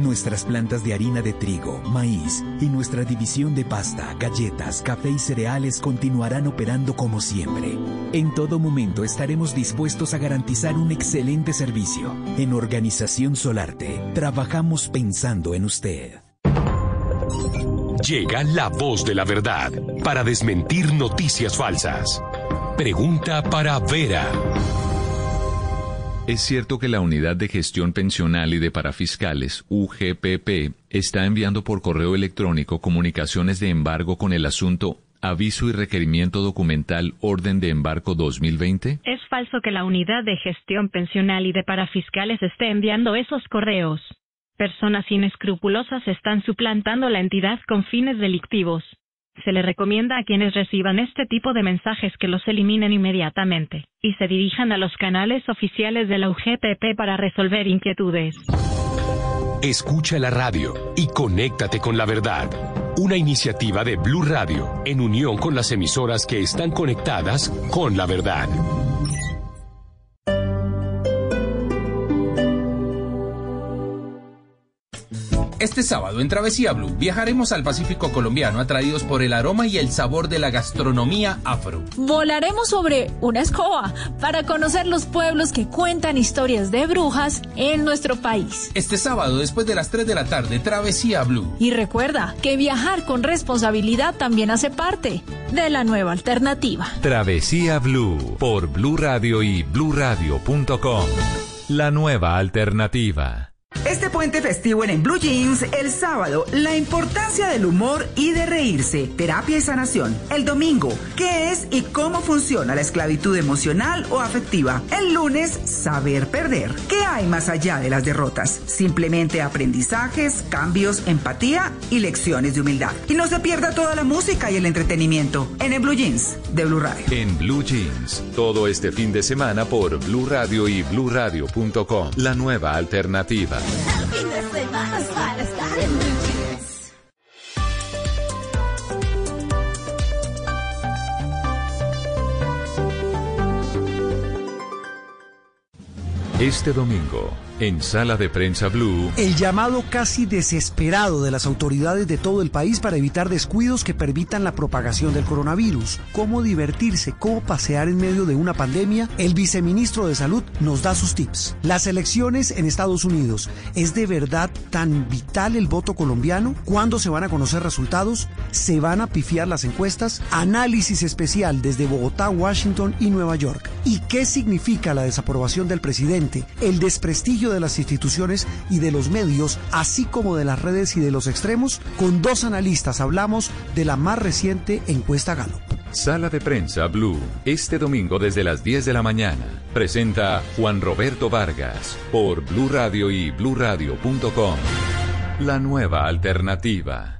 Nuestras plantas de harina de trigo, maíz y nuestra división de pasta, galletas, café y cereales continuarán operando como siempre. En todo momento estaremos dispuestos a garantizar un excelente servicio. En Organización Solarte, trabajamos pensando en usted. Llega la voz de la verdad para desmentir noticias falsas. Pregunta para Vera. ¿Es cierto que la Unidad de Gestión Pensional y de Parafiscales, UGPP, está enviando por correo electrónico comunicaciones de embargo con el asunto Aviso y Requerimiento Documental Orden de Embarco 2020? Es falso que la Unidad de Gestión Pensional y de Parafiscales esté enviando esos correos. Personas inescrupulosas están suplantando la entidad con fines delictivos. Se le recomienda a quienes reciban este tipo de mensajes que los eliminen inmediatamente y se dirijan a los canales oficiales de la UGPP para resolver inquietudes. Escucha la radio y conéctate con la verdad. Una iniciativa de Blue Radio en unión con las emisoras que están conectadas con la verdad. Este sábado en Travesía Blue viajaremos al Pacífico colombiano atraídos por el aroma y el sabor de la gastronomía afro. Volaremos sobre una escoba para conocer los pueblos que cuentan historias de brujas en nuestro país. Este sábado después de las 3 de la tarde, Travesía Blue. Y recuerda que viajar con responsabilidad también hace parte de la nueva alternativa. Travesía Blue por Blue Radio y bluradio.com. La nueva alternativa. Este puente festivo en, en Blue Jeans, el sábado, la importancia del humor y de reírse, terapia y sanación. El domingo, qué es y cómo funciona la esclavitud emocional o afectiva. El lunes, saber perder. ¿Qué hay más allá de las derrotas? Simplemente aprendizajes, cambios, empatía y lecciones de humildad. Y no se pierda toda la música y el entretenimiento en el Blue Jeans de Blue Radio. En Blue Jeans, todo este fin de semana por Blue Radio y bluradio.com. La nueva alternativa. Este domingo, en Sala de Prensa Blue, El llamado casi desesperado de las autoridades de todo el país para evitar descuidos que permitan la propagación del coronavirus. Cómo divertirse, cómo pasear en medio de una pandemia. El viceministro de Salud nos da sus tips. Las elecciones en Estados Unidos. ¿Es de verdad tan vital el voto colombiano? ¿Cuándo se van a conocer resultados? ¿Se van a pifiar las encuestas? Análisis especial desde Bogotá, Washington y Nueva York. ¿Y qué significa la desaprobación del presidente, el desprestigio de las instituciones y de los medios, así como de las redes y de los extremos? Con dos analistas hablamos de la más reciente encuesta Gallup. Sala de Prensa Blue, este domingo desde las 10 de la mañana. Presenta Juan Roberto Vargas por Blue Radio y bluradio.com. La nueva alternativa.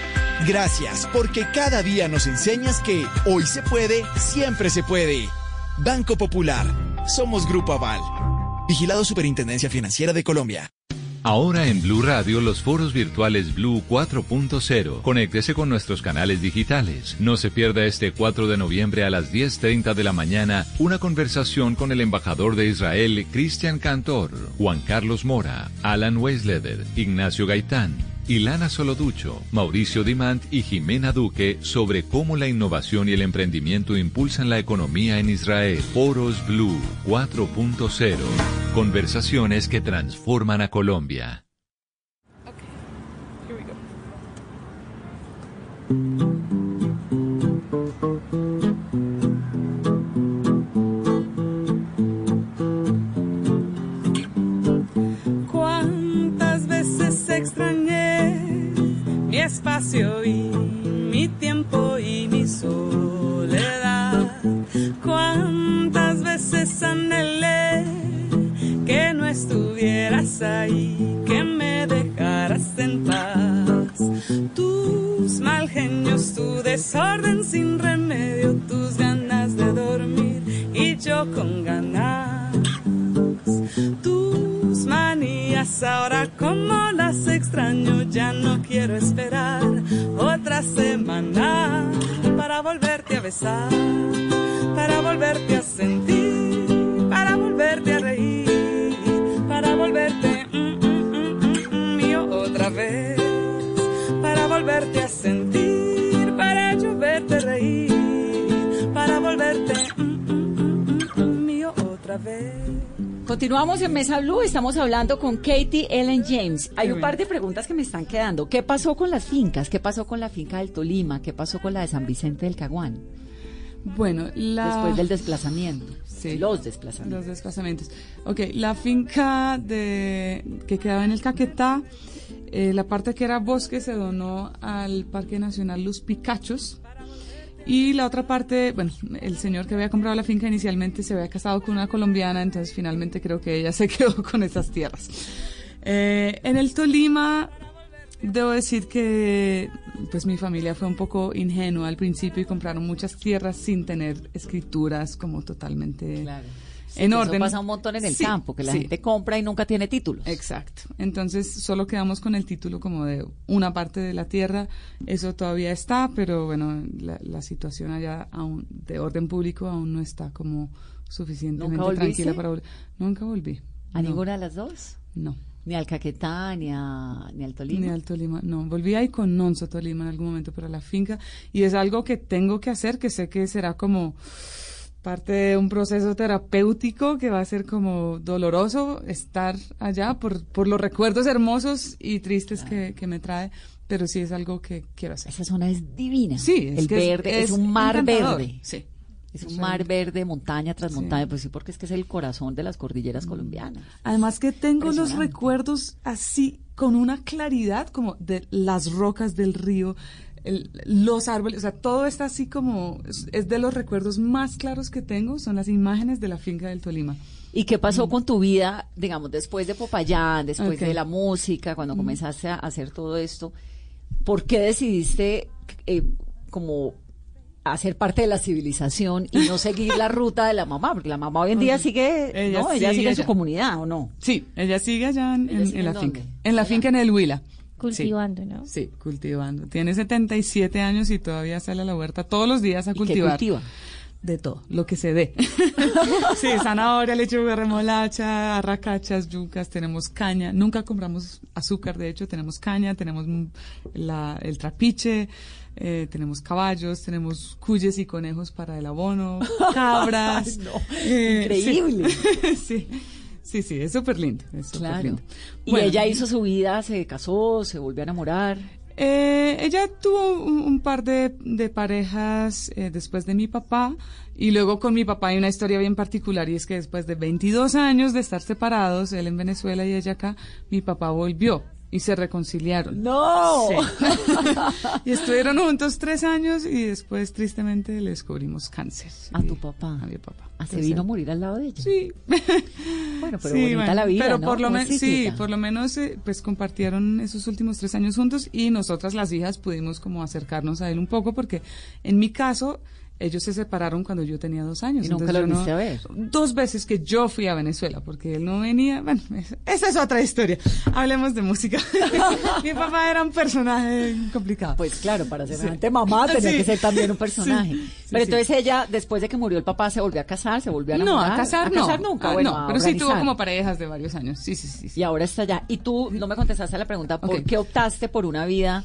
Gracias, porque cada día nos enseñas que hoy se puede, siempre se puede. Banco Popular. Somos Grupo Aval. Vigilado Superintendencia Financiera de Colombia. Ahora en Blue Radio los foros virtuales Blue 4.0. Conéctese con nuestros canales digitales. No se pierda este 4 de noviembre a las 10.30 de la mañana una conversación con el embajador de Israel, Cristian Cantor, Juan Carlos Mora, Alan Weisleder, Ignacio Gaitán. Ilana Soloducho, Mauricio Dimant y Jimena Duque sobre cómo la innovación y el emprendimiento impulsan la economía en Israel. Foros Blue 4.0. Conversaciones que transforman a Colombia. Espacio y Mesa Blue, estamos hablando con Katie Ellen James. Hay un par de preguntas que me están quedando. ¿Qué pasó con las fincas? ¿Qué pasó con la finca del Tolima? ¿Qué pasó con la de San Vicente del Caguán? Bueno, la... Después del desplazamiento. Sí. Los desplazamientos. Los desplazamientos. Ok, la finca de que quedaba en el Caquetá, eh, la parte que era bosque se donó al Parque Nacional Los Picachos. Y la otra parte, bueno, el señor que había comprado la finca inicialmente se había casado con una colombiana, entonces finalmente creo que ella se quedó con esas tierras. Eh, en el Tolima, debo decir que pues mi familia fue un poco ingenua al principio y compraron muchas tierras sin tener escrituras como totalmente Sí, en orden. Eso pasa un montón en el Sí, campo, que la sí. gente compra y nunca tiene títulos. Exacto. Entonces solo quedamos con el título como de una parte de la tierra. Eso todavía está, pero bueno, la, la situación allá aún de orden público aún no está como suficientemente tranquila para volver. Nunca volví. ¿A No. ninguna de las dos? No. Ni al Caquetá, ni, a, ni al Tolima. Ni al Tolima, no. Volví ahí con Nonso Tolima en algún momento para la finca y es algo que tengo que hacer, que sé que será como parte de un proceso terapéutico que va a ser como doloroso estar allá por, por los recuerdos hermosos y tristes que, que me trae, pero sí es algo que quiero hacer. Esa zona es divina. Sí, es el que verde es, es un mar verde. sí. Es un mar verde, montaña tras Sí. montaña, pues sí, porque es que es el corazón de las cordilleras colombianas. Además que tengo los recuerdos así con una claridad como de las rocas del río, el- los árboles, o sea, todo está así como, es, de los recuerdos más claros que tengo, son las imágenes de la finca del Tolima. ¿Y qué pasó con tu vida, digamos, después de Popayán, después Ok. de la música, cuando comenzaste a hacer todo esto? ¿Por qué decidiste eh, como hacer parte de la civilización y no seguir la ruta de la mamá? Porque la mamá hoy en día sigue, Ella ¿no? Ella sigue sigue en su allá. comunidad, ¿o no? Sí, ella sigue allá en, ¿Ella en- sigue en la en finca. dónde? En la finca en el Huila. Cultivando, ¿no? Sí, cultivando. Tiene 77 años y todavía sale a la huerta todos los días a ¿Y qué cultivar. cultiva? De todo, lo que se dé. sí, zanahoria, lechuga, remolacha, arracachas, yucas, tenemos caña. Nunca compramos azúcar, de hecho, tenemos caña, tenemos mm, la- el trapiche, eh, tenemos caballos, tenemos cuyes y conejos para el abono, cabras. Ay, no, eh, increíble. Sí, sí, sí, sí, es súper lindo. es Claro. lindo. Y Bueno, ella hizo su vida, se casó, se volvió a enamorar. eh, ella tuvo un, un par de, de parejas eh, después de mi papá y luego con mi papá hay una historia bien particular y es que después de 22 años de estar separados, él en Venezuela y ella acá, mi papá volvió y se reconciliaron. ¡No! Sí. y estuvieron juntos tres años y después tristemente le descubrimos cáncer. A tu papá. A mi papá. Ah, se vino a morir al lado de ella. Sí. Bueno, pero Sí, bonita bueno, la vida, Pero ¿no? por lo menos, sí, por lo menos, eh, pues compartieron esos últimos tres años juntos y nosotras las hijas pudimos como acercarnos a él un poco porque en mi caso ellos se separaron cuando yo tenía dos años. ¿Y nunca lo yo volviste a ver? Dos veces que yo fui a Venezuela porque él no venía. Bueno, es- esa es otra historia. Hablemos de música. mi papá era un personaje complicado. Pues claro, para ser Sí. mamá tenía Sí. que ser también un personaje. Sí, pero entonces ella, después de que murió el papá, se volvió a casar, se volvió a No, enamorar. a casar a no. casar nunca, Ah, bueno, no, pero sí tuvo como parejas de varios años. Sí, sí, sí. Y ahora está allá. Y tú no me contestaste a la pregunta, ¿por qué optaste por una vida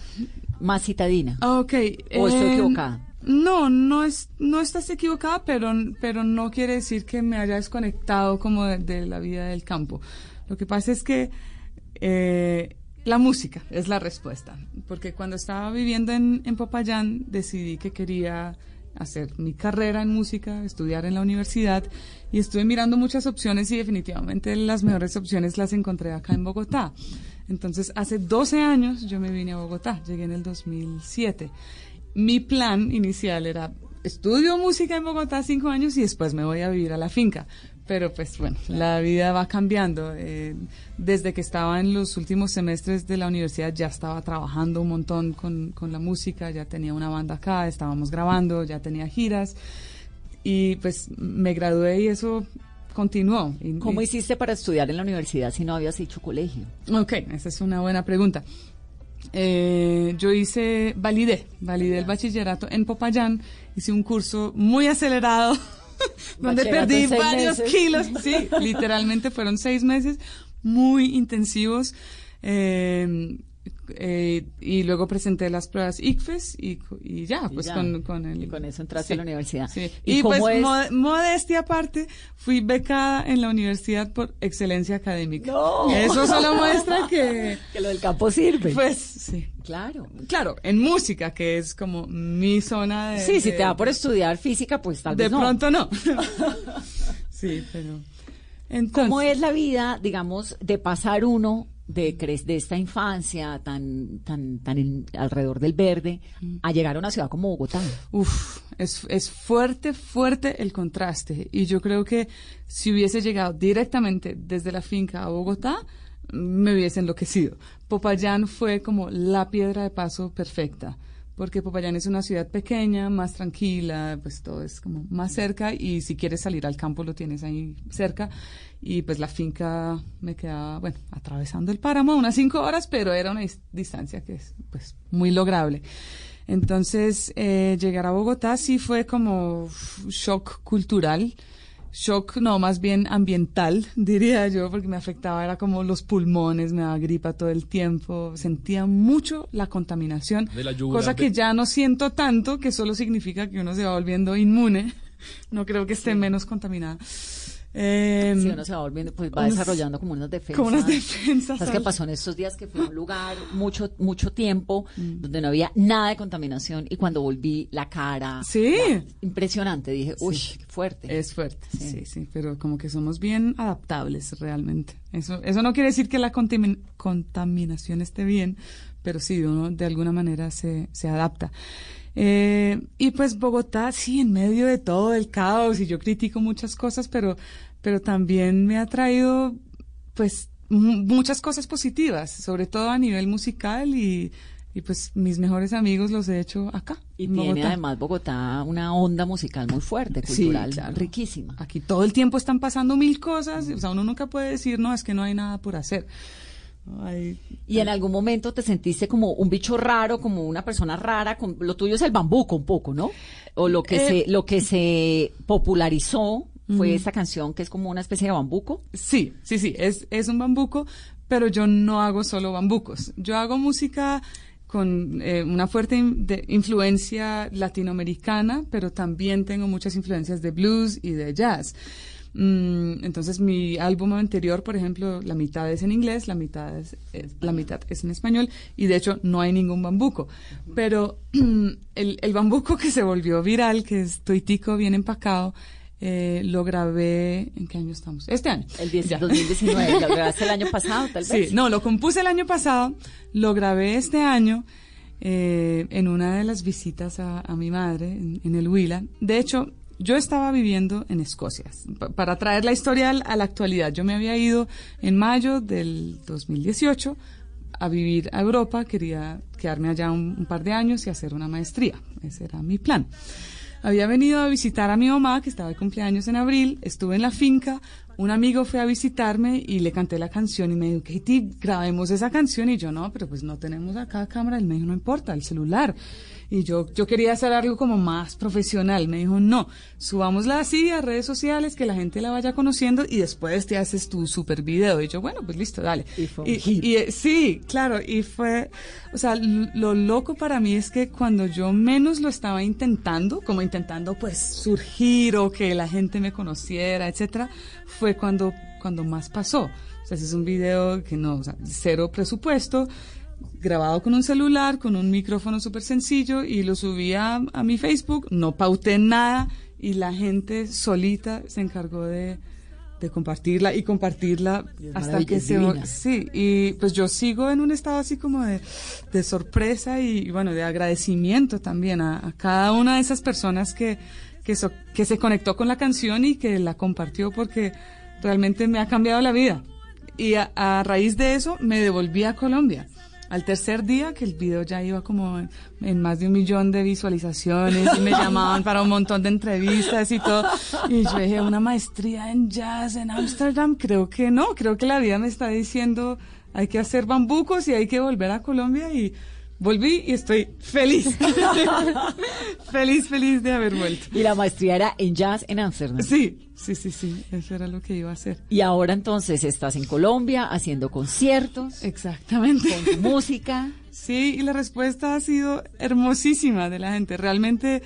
más citadina? Ok. ¿O estoy eh, equivocada? No, no es, no estás equivocada, pero, pero no quiere decir que me haya desconectado como de, la vida del campo. Lo que pasa es que eh, la música es la respuesta, porque cuando estaba viviendo en, en Popayán decidí que quería hacer mi carrera en música, estudiar en la universidad y estuve mirando muchas opciones y definitivamente las mejores opciones las encontré acá en Bogotá. Entonces, hace 12 años yo me vine a Bogotá, llegué en el 2007 mi plan inicial era estudio música en Bogotá cinco años y después me voy a vivir a la finca. Pero pues bueno, la vida va cambiando. Eh, desde que estaba en los últimos semestres de la universidad ya estaba trabajando un montón con, con la música, ya tenía una banda acá, estábamos grabando, ya tenía giras y pues me gradué y eso continuó. ¿Cómo hiciste para estudiar en la universidad si no habías hecho colegio? Ok, esa es una buena pregunta. Eh, yo hice, validé, validé el bachillerato en Popayán, hice un curso muy acelerado, donde perdí varios meses. kilos, sí, literalmente fueron seis meses muy intensivos. eh, eh, y luego presenté las pruebas ICFES y, ya, Y pues ya. con, con el... Y con eso entraste a la universidad. Sí. ¿Y pues es? mo- modestia aparte, fui becada en la universidad por excelencia académica. No. Eso solo muestra que... Que lo del campo sirve. Pues sí. Claro. Claro, en música, que es como mi zona de... Sí, si de- te da por estudiar física, pues tal De vez no. pronto no. sí, pero... Entonces, ¿Cómo es la vida, digamos, de pasar uno de, de esta infancia tan, tan, tan en- alrededor del verde a llegar a una ciudad como Bogotá? Uf, es, es fuerte, fuerte el contraste. Y yo creo que si hubiese llegado directamente desde la finca a Bogotá, me hubiese enloquecido. Popayán fue como la piedra de paso perfecta. Porque Popayán es una ciudad pequeña, más tranquila, pues todo es como más cerca y si quieres salir al campo lo tienes ahí cerca. Y pues la finca me quedaba, bueno, atravesando el páramo unas cinco horas, pero era una dis- distancia que es pues muy lograble. Entonces, eh, llegar a Bogotá sí fue como shock cultural, shock no, más bien ambiental, diría yo, porque me afectaba, era como los pulmones, me daba gripa todo el tiempo, sentía mucho la contaminación, De la cosa de- que ya no siento tanto, que solo significa que uno se va volviendo inmune, no creo que esté menos contaminada. Eh, Si uno se va volviendo, pues va unos- desarrollando como unas defensas. como unas defensas, ¿Sabes qué pasó en estos días? Que fui a un lugar mucho, mucho tiempo Mm. donde no había nada de contaminación y cuando volví la cara. Sí. la- impresionante. Dije, uy, qué fuerte. Es fuerte, sí. sí, pero como que somos bien adaptables realmente. Eso, eso no quiere decir que la contamin- contaminación esté bien, pero sí, uno de alguna manera se, se adapta. Eh, y pues Bogotá, sí, en medio de todo el caos, y yo critico muchas cosas, pero, pero también me ha traído, pues, mu- muchas cosas positivas, sobre todo a nivel musical y, y pues mis mejores amigos los he hecho acá. Y en tiene Bogotá. además Bogotá una onda musical muy fuerte, Sí, cultural, claro. riquísima. Aquí todo el tiempo están pasando mil cosas, o sea, uno nunca puede decir, no, es que no hay nada por hacer. Y en algún momento te sentiste como un bicho raro, como una persona rara, con, lo tuyo es el bambuco un poco, ¿no? O lo que Eh, se lo que se popularizó fue Ujú. esta canción que es como una especie de bambuco. Sí, sí, sí, es, es un bambuco, pero yo no hago solo bambucos. Yo hago música con eh, una fuerte in- de- influencia latinoamericana, pero también tengo muchas influencias de blues y de jazz. Mm, entonces mi álbum anterior, por ejemplo, la mitad es en inglés, la mitad es, es- la mitad es en español y de hecho no hay ningún bambuco. Pero el, el bambuco que se volvió viral, que es tuitico bien empacado, eh, lo grabé, ¿en qué año estamos? Este año. El 10 Ya. 2019, lo grabaste el año pasado, tal vez. Sí, no, lo compuse el año pasado, lo grabé este año eh, en una de las visitas a, a mi madre en, en el Huila. De hecho, yo estaba viviendo en Escocia. Pa- para traer la historia a la actualidad, yo me había ido en mayo del 2018 a vivir a Europa, quería quedarme allá un, un par de años y hacer una maestría. Ese era mi plan. Había venido a visitar a mi mamá, que estaba de cumpleaños en abril, estuve en la finca, un amigo fue a visitarme y le canté la canción y me dijo, Katie, grabemos esa canción. Y yo, no, pero pues no tenemos acá cámara. Él me dijo, no importa, el celular. Y yo, yo quería hacer algo como más profesional. Me dijo, no, subámosla así a redes sociales, que la gente la vaya conociendo y después te haces tu super video. Y yo, bueno, pues listo, dale. Y fue un Y- hit. y, eh, sí, claro, y fue, o sea, lo loco para mí es que cuando yo menos lo estaba intentando, como intentando pues surgir o que la gente me conociera, etcétera, fue cuando, cuando más pasó. O sea, ese es un video que no, o sea, cero presupuesto, grabado con un celular, con un micrófono súper sencillo y lo subí a, a mi Facebook, no pauté nada y la gente solita se encargó de, de compartirla y compartirla Es hasta que se... divina. Sí, y pues yo sigo en un estado así como de, de sorpresa y, y, bueno, de agradecimiento también a, a cada una de esas personas que, que, so- que se conectó con la canción y que la compartió porque realmente me ha cambiado la vida. Y a, a raíz de eso me devolví a Colombia. Al tercer día, que el video ya iba como en, en más de un millón de visualizaciones y me llamaban para un montón de entrevistas y todo. Y yo dije, una maestría en jazz en Ámsterdam, creo que no, creo que la vida me está diciendo, hay que hacer bambucos y hay que volver a Colombia y volví y estoy feliz. feliz, feliz de haber vuelto. Y la maestría era en jazz en Ámsterdam. Sí, sí, sí, sí, eso era lo que iba a hacer. Y ahora entonces estás en Colombia haciendo conciertos. Exactamente. Con tu música. Sí, y la respuesta ha sido hermosísima de la gente. Realmente,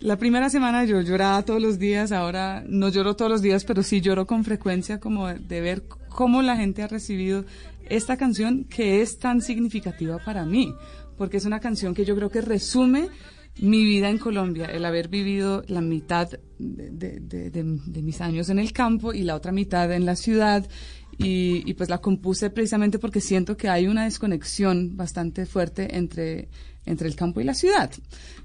la primera semana yo lloraba todos los días, ahora no lloro todos los días, pero sí lloro con frecuencia como de, de ver cómo la gente ha recibido esta canción que es tan significativa para mí, porque es una canción que yo creo que resume mi vida en Colombia, el haber vivido la mitad de, mis años en el campo y la otra mitad en la ciudad. Y, y pues la compuse precisamente porque siento que hay una desconexión bastante fuerte entre, entre el campo y la ciudad.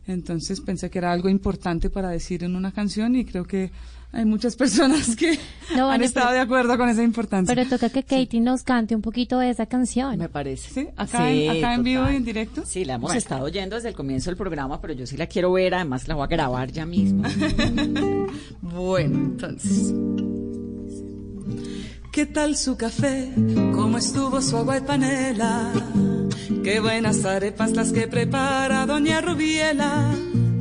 Entonces pensé que era algo importante para decir en una canción y creo que hay muchas personas que No, han estado pero- de acuerdo con esa importancia. Pero toca que Katie nos cante un poquito de esa canción. Me parece. Sí, acá, en, acá en vivo y en directo. Sí, la hemos Bueno. estado oyendo desde el comienzo del programa, pero yo sí la quiero ver, además la voy a grabar ya mismo. Bueno, entonces. ¿Qué tal su café? ¿Cómo estuvo su agua y panela? Qué buenas arepas las que prepara doña Rubiela.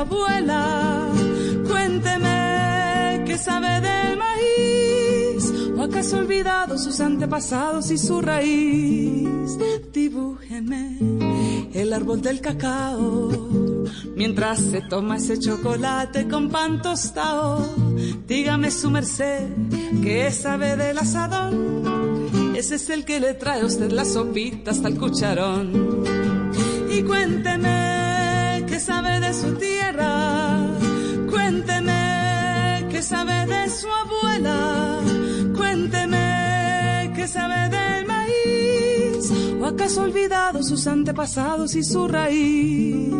Abuela. Cuénteme qué sabe del maíz acaso olvidado sus antepasados y su raíz? Dibújeme el árbol del cacao mientras se toma ese chocolate con pan tostado. Dígame su merced que sabe del asadón. Ese es el que le trae a usted la sopita hasta el cucharón. Y cuénteme sabe de su abuela. Cuénteme qué sabe del maíz. ¿O acaso ha olvidado sus antepasados y su raíz?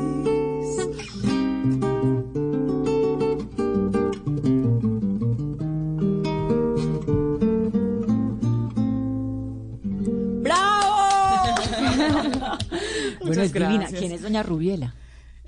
Bueno, es divina. gracias. ¿Quién es Doña Rubiela?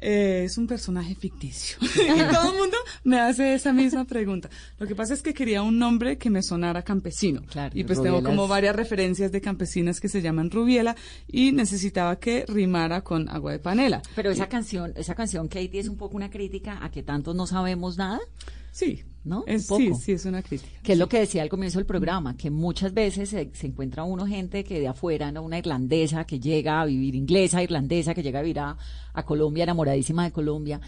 Eh, es un personaje ficticio. y todo el mundo me hace esa misma pregunta. Lo que pasa es que quería un nombre que me sonara campesino. y pues tengo como varias referencias de campesinas que se llaman Rubiela y necesitaba que rimara con agua de panela. Pero esa canción, esa canción, Katie, es un poco una crítica a que tantos no sabemos nada. Sí. ¿No? Es- un sí, poco. sí, es una crítica. Que es lo que decía al comienzo del programa, que muchas veces se, se encuentra uno gente que de afuera, ¿no? una irlandesa que llega a vivir, inglesa, irlandesa, que llega a vivir a, a Colombia, enamoradísima de Colombia,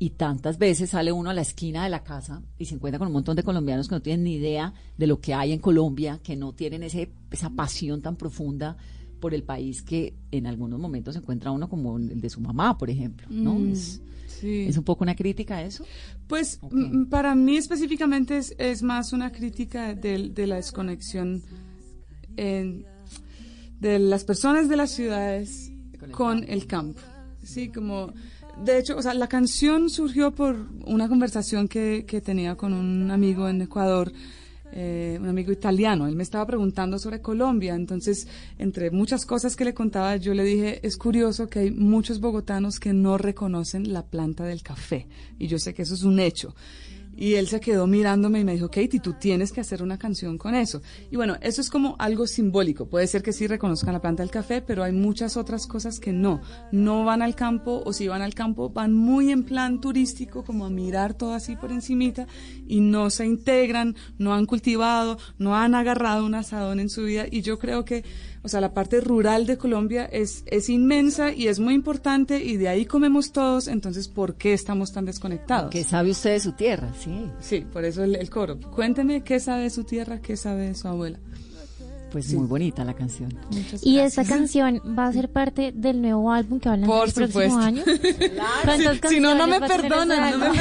y tantas veces sale uno a la esquina de la casa y se encuentra con un montón de colombianos que no tienen ni idea de lo que hay en Colombia, que no tienen ese, esa pasión tan profunda por el país que en algunos momentos se encuentra uno como el de su mamá, por ejemplo, ¿no? Mm, es, sí. es un poco una crítica a eso. Pues m- para mí específicamente es, es más una crítica del- de, la desconexión en- de las personas de las ciudades con el campo. Sí, como de hecho, o sea, la canción surgió por una conversación que, que tenía con un amigo en Ecuador. Eh, un amigo italiano, él me estaba preguntando sobre Colombia, entonces entre muchas cosas que le contaba, yo le dije, es curioso que hay muchos bogotanos que no reconocen la planta del café, y yo sé que eso es un hecho. Y él se quedó mirándome y me dijo, Katie, tú tienes que hacer una canción con eso. Y bueno, eso es como algo simbólico. Puede ser que sí reconozcan la planta del café, pero hay muchas otras cosas que no. No van al campo o si van al campo van muy en plan turístico, como a mirar todo así por encimita y no se integran, no han cultivado, no han agarrado un asadón en su vida. Y yo creo que, o sea, la parte rural de Colombia es, es inmensa y es muy importante y de ahí comemos todos. Entonces, ¿por qué estamos tan desconectados? ¿Qué sabe usted de su tierra? Sí. Sí, por eso el, el coro. Cuénteme qué sabe de su tierra, qué sabe de su abuela. Pues muy bonita la canción. Y esta canción va a ser parte del nuevo álbum que van a Por lanzar el próximo supuesto. año. ¿Cuántas Si no, no me va perdonan. no me?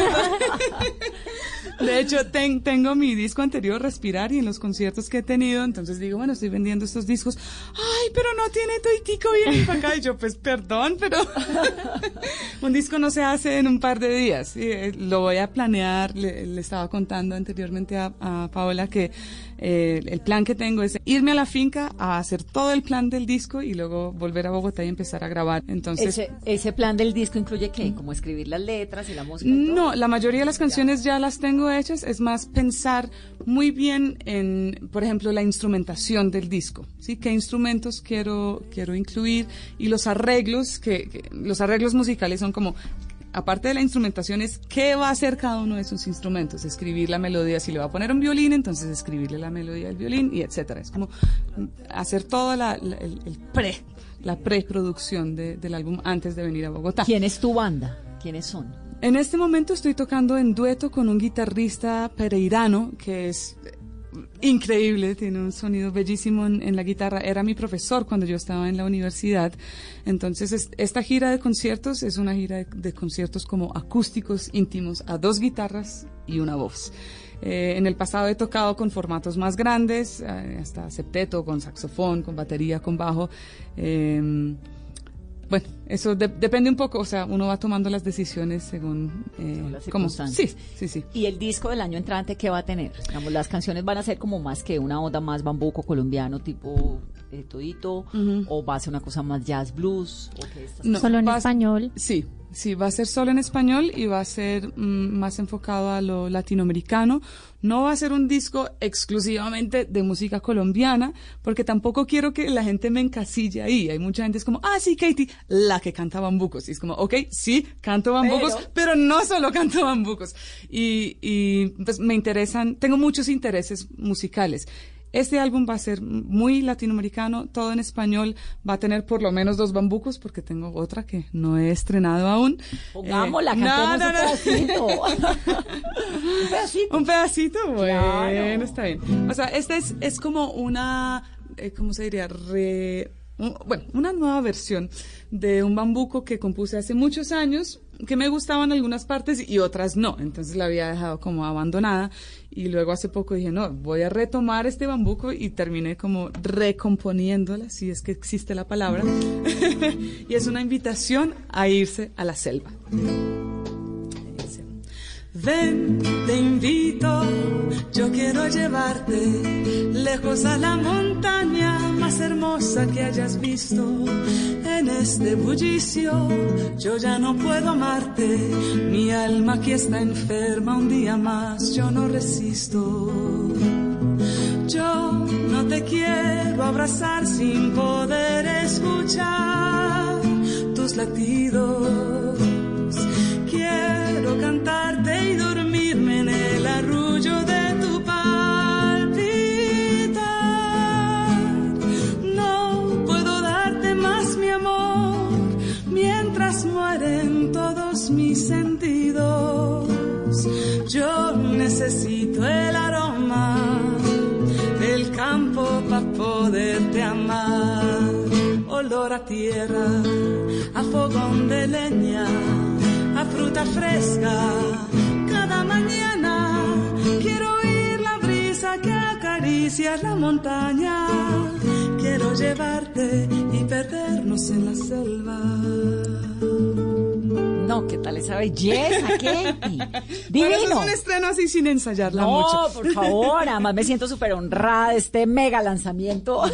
De hecho, ten- tengo mi disco anterior, Respirar, y en los conciertos que he tenido, entonces digo, bueno, estoy vendiendo estos discos. Ay, pero no tiene toitico bien para acá. Y yo, pues, perdón, pero un disco no se hace en un par de días. Y, eh, lo voy a planear. Le, le estaba contando anteriormente a, a Paola que eh, el plan que tengo es irme a la finca a hacer todo el plan del disco y luego volver a Bogotá y empezar a grabar. Entonces, ese, ese plan del disco incluye qué? Como escribir las letras y la música. y todo? no, la mayoría de las canciones ya las tengo hechas, es más pensar muy bien en, por ejemplo, la instrumentación del disco, ¿sí? ¿Qué instrumentos quiero, quiero incluir? Y los arreglos, que, que- los arreglos musicales son como, aparte de la instrumentación, es qué va a hacer cada uno de esos instrumentos, escribir la melodía, si le va a poner un violín, entonces escribirle la melodía del violín, y etcétera. Es como hacer toda la, la- el, el pre, la preproducción de- del álbum antes de venir a Bogotá. ¿Quién es tu banda? ¿Quiénes son? En este momento estoy tocando en dueto con un guitarrista pereirano que es increíble, tiene un sonido bellísimo en, la guitarra. Era mi profesor cuando yo estaba en la universidad. Entonces, es- esta gira de conciertos es una gira de, conciertos como acústicos íntimos a dos guitarras y una voz. Eh, en el pasado he tocado con formatos más grandes, eh, hasta septeto, con saxofón, con batería, con bajo. Eh, bueno, eso de- depende un poco, o sea, uno va tomando las decisiones según eh, las cómo- circunstancias. Sí, sí, sí. ¿Y el disco del año entrante qué va a tener? Digamos, las canciones van a ser como más que una onda más bambuco colombiano tipo eh, todito o va a ser una cosa más jazz blues o qué estás- No, Solo en va español. Sí, sí, va a ser solo en español y va a ser mm, más enfocado a lo latinoamericano. No va a ser un disco exclusivamente de música colombiana, porque tampoco quiero que la gente me encasille ahí. Hay mucha gente es como, ah, sí, Katie, la que canta bambucos. Y es como, ok, sí, canto bambucos, Pero- pero, no solo canto bambucos. Y, y pues me interesan, tengo muchos intereses musicales. Este álbum va a ser muy latinoamericano, todo en español, va a tener por lo menos dos bambucos porque tengo otra que no he estrenado aún. Pongámosla, Eh, no, no, un pedacito. un pedacito. Un pedacito, bueno, Claro. está bien. O sea, esta es, es como una, eh, ¿cómo se diría? Re- un- bueno, una nueva versión de un bambuco que compuse hace muchos años, que me gustaban algunas partes y otras no. Entonces la había dejado como abandonada. Y luego hace poco dije, no, voy a retomar este bambuco y terminé como recomponiéndola, si es que existe la palabra. y es una invitación a irse a la selva. Ven, te invito, yo quiero llevarte lejos a la montaña más hermosa que hayas visto. En este bullicio yo ya no puedo amarte, mi alma aquí está enferma un día más, yo no resisto. Yo no te quiero abrazar sin poder escuchar tus latidos. Olor a tierra, a fogón de leña, a fruta fresca. Cada mañana quiero oír la brisa que acaricia la montaña. Quiero llevarte y perdernos en la selva. No, ¿qué tal esa belleza, Katie? Eso Divino. es un estreno así sin ensayarla No, mucho. por favor, además me siento súper honrada de este mega lanzamiento.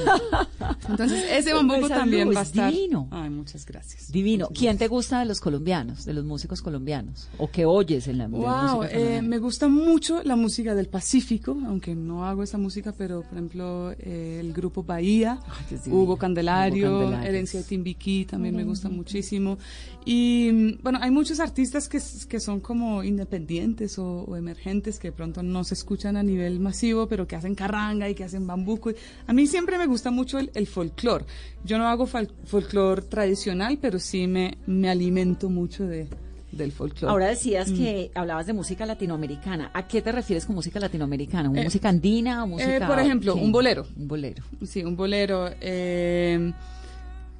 Entonces, ese bambuco Esa también va a estar. Divino. Ay, muchas gracias. Divino. ¿Quién te gusta de los colombianos, de los músicos colombianos? ¿O qué oyes en la Wow, música eh, me gusta mucho la música del Pacífico, aunque no hago esa música, pero por ejemplo eh, el grupo Bahía, divino. Hugo Candelario, Hugo. Herencia de Timbiquí también me gusta muchísimo. Y mm, bueno, hay muchos artistas que, que son como independientes o, o emergentes que de pronto no se escuchan a nivel masivo, pero que hacen carranga y que hacen bambuco. A mí siempre me gusta mucho el, el folclore. Yo no hago folclore tradicional, pero sí me, me alimento mucho de, del folclore. Ahora decías Mm. que hablabas de música latinoamericana. ¿A qué te refieres con música latinoamericana? ¿Una Eh, música andina o música...? Eh, por ejemplo, qué? un bolero. Un bolero. Sí, un bolero. Eh,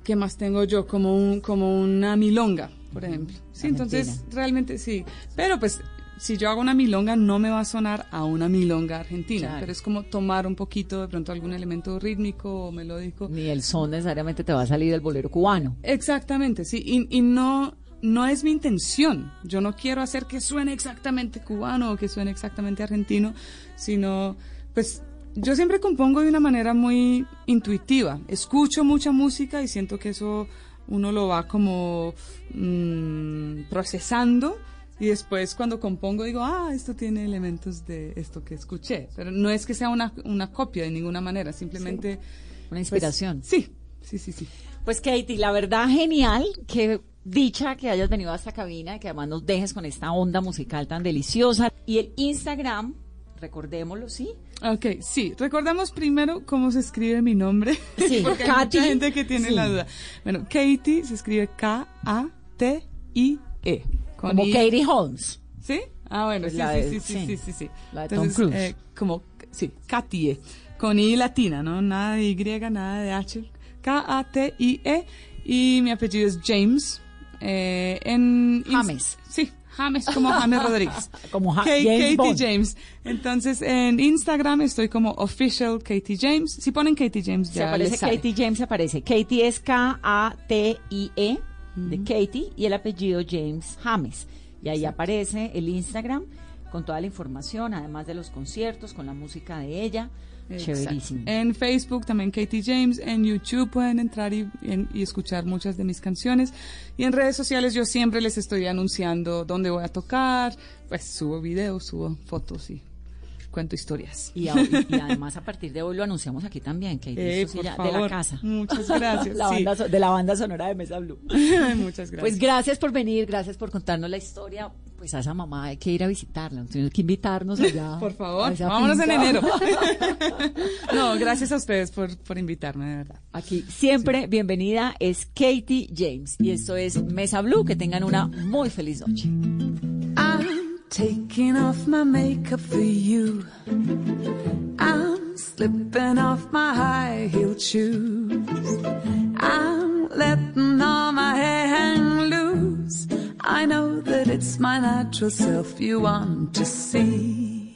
¿Qué más tengo yo? Como, un, como una milonga, por ejemplo. Sí, entonces realmente sí. Pero pues si yo hago una milonga no me va a sonar a una milonga argentina, Claro. pero es como tomar un poquito de pronto algún elemento rítmico o melódico. Ni el son necesariamente te va a salir del bolero cubano. Exactamente, sí. Y, y no, no es mi intención. Yo no quiero hacer que suene exactamente cubano o que suene exactamente argentino, sino, pues, yo siempre compongo de una manera muy intuitiva. Escucho mucha música y siento que eso uno lo va como mm, procesando. Y después cuando compongo digo, ah, esto tiene elementos de esto que escuché. Pero no es que sea una, una copia de ninguna manera, simplemente... Una inspiración. pues, sí, sí, sí, sí. Pues Katie, la verdad genial, que dicha que hayas venido a esta cabina, que además nos dejes con esta onda musical tan deliciosa. Y el Instagram, recordémoslo, ¿sí? Ok, sí. Recordamos primero cómo se escribe mi nombre. Sí, porque hay Katy. mucha gente que tiene Sí. la duda. Bueno, Katie se escribe K-A-T-I-E. Con Como I. Katie Holmes. ¿Sí? Ah, bueno, Pues sí, sí, de- sí, sí, sí. sí, sí. La de Tom Cruise. eh, como, sí, Katie. Con I latina, ¿no? Nada de Y, nada de H. K-A-T-I-E. Y mi apellido es James. Eh, en James. Sí, James, como James Rodríguez. Como Ja- James Katie Bond. James. Entonces, en Instagram estoy como official Katie James. Si ponen Katie James, Se ya aparece les sale. Katie James, se aparece. Katie es K-A-T-I-E E de Katie y el apellido James James. Y ahí aparece el Instagram con toda la información, además de los conciertos, con la música de ella. Exacto. Chéverísimo. En Facebook también Katie James, en YouTube pueden entrar y, en- y escuchar muchas de mis canciones. Y en redes sociales yo siempre les estoy anunciando dónde voy a tocar, pues subo videos, subo fotos y cuento historias. Y, a- y- y además a partir de hoy lo anunciamos aquí también. Eh, esto sí por ya de la favor. casa. Muchas gracias, La banda de la banda sonora de Mesa Blue. Muchas gracias. Pues gracias por venir, gracias por contarnos la historia, Pues a esa mamá hay que ir a visitarla, tiene que invitarnos allá. Por favor, vámonos en enero. no, gracias a ustedes por, por invitarme, de verdad. Aquí siempre bienvenida es Katie James y esto es Mesa Blue. Que tengan una muy feliz noche. Taking off my makeup for you. I'm slipping off my high heel shoes. I'm letting all my hair hang loose. I know that it's my natural self you want to see.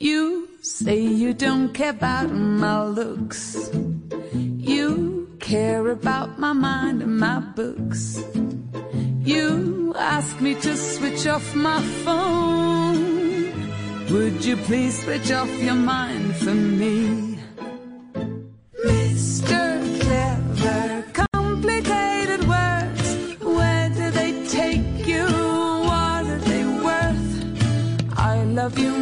You say you don't care about my looks. You care about my mind and my books. You ask me to switch off my phone. Would you please switch off your mind for me? Mr. Clever, complicated words. Where do they take you? What are they worth? I love you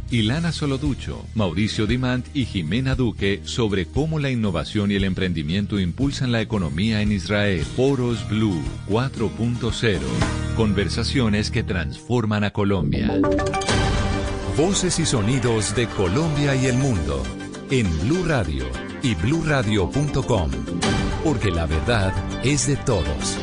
Ilana Soloducho, Mauricio Dimant y Jimena Duque sobre cómo la innovación y el emprendimiento impulsan la economía en Israel. Foros Blue 4.0. Conversaciones que transforman a Colombia. Voces y sonidos de Colombia y el mundo en Blue Radio y bluradio.com. Porque la verdad es de todos.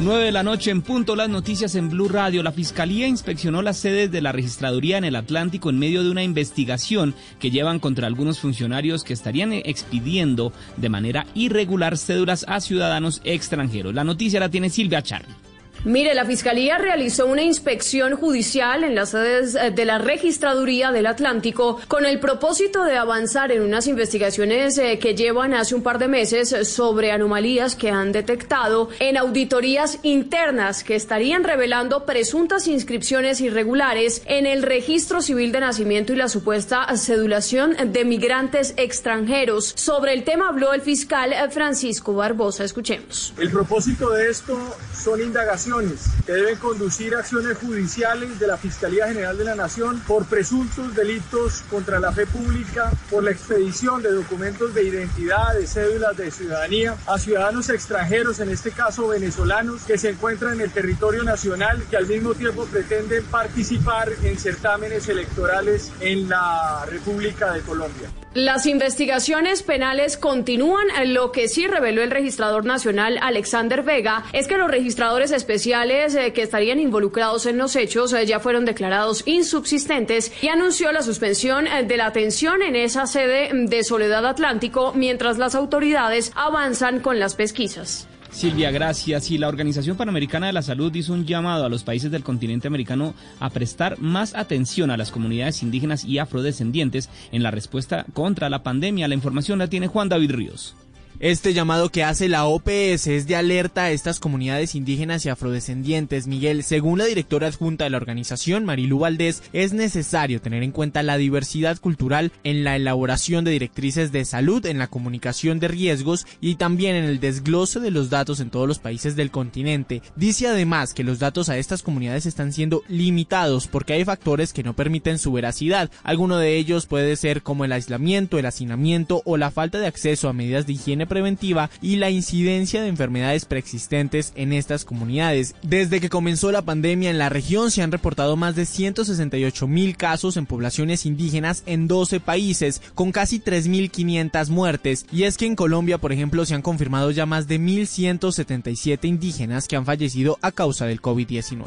9 de la noche en punto las noticias en Blue Radio. La Fiscalía inspeccionó las sedes de la registraduría en el Atlántico en medio de una investigación que llevan contra algunos funcionarios que estarían expidiendo de manera irregular cédulas a ciudadanos extranjeros. La noticia la tiene Silvia Charly. Mire, la Fiscalía realizó una inspección judicial en las sedes eh, de la Registraduría del Atlántico con el propósito de avanzar en unas investigaciones eh, que llevan hace un par de meses sobre anomalías que han detectado en auditorías internas que estarían revelando presuntas inscripciones irregulares en el registro civil de nacimiento y la supuesta cedulación de migrantes extranjeros. Sobre el tema habló el fiscal eh, Francisco Barbosa. Escuchemos. El propósito de esto son indagaciones que deben conducir acciones judiciales de la Fiscalía General de la Nación por presuntos delitos contra la fe pública, por la expedición de documentos de identidad, de cédulas de ciudadanía a ciudadanos extranjeros, en este caso venezolanos, que se encuentran en el territorio nacional, que al mismo tiempo pretenden participar en certámenes electorales en la República de Colombia. Las investigaciones penales continúan. Lo que sí reveló el registrador nacional Alexander Vega es que los registradores especiales eh, que estarían involucrados en los hechos eh, ya fueron declarados insubsistentes y anunció la suspensión eh, de la atención en esa sede de Soledad Atlántico mientras las autoridades avanzan con las pesquisas. Silvia, gracias. Y la Organización Panamericana de la Salud hizo un llamado a los países del continente americano a prestar más atención a las comunidades indígenas y afrodescendientes en la respuesta contra la pandemia. La información la tiene Juan David Ríos. Este llamado que hace la OPS es de alerta a estas comunidades indígenas y afrodescendientes. Miguel, según la directora adjunta de la organización, Marilu Valdés, es necesario tener en cuenta la diversidad cultural en la elaboración de directrices de salud, en la comunicación de riesgos y también en el desglose de los datos en todos los países del continente. Dice además que los datos a estas comunidades están siendo limitados porque hay factores que no permiten su veracidad. Alguno de ellos puede ser como el aislamiento, el hacinamiento o la falta de acceso a medidas de higiene preventiva y la incidencia de enfermedades preexistentes en estas comunidades. Desde que comenzó la pandemia en la región se han reportado más de 168 mil casos en poblaciones indígenas en 12 países, con casi 3.500 muertes. Y es que en Colombia, por ejemplo, se han confirmado ya más de 1.177 indígenas que han fallecido a causa del COVID-19.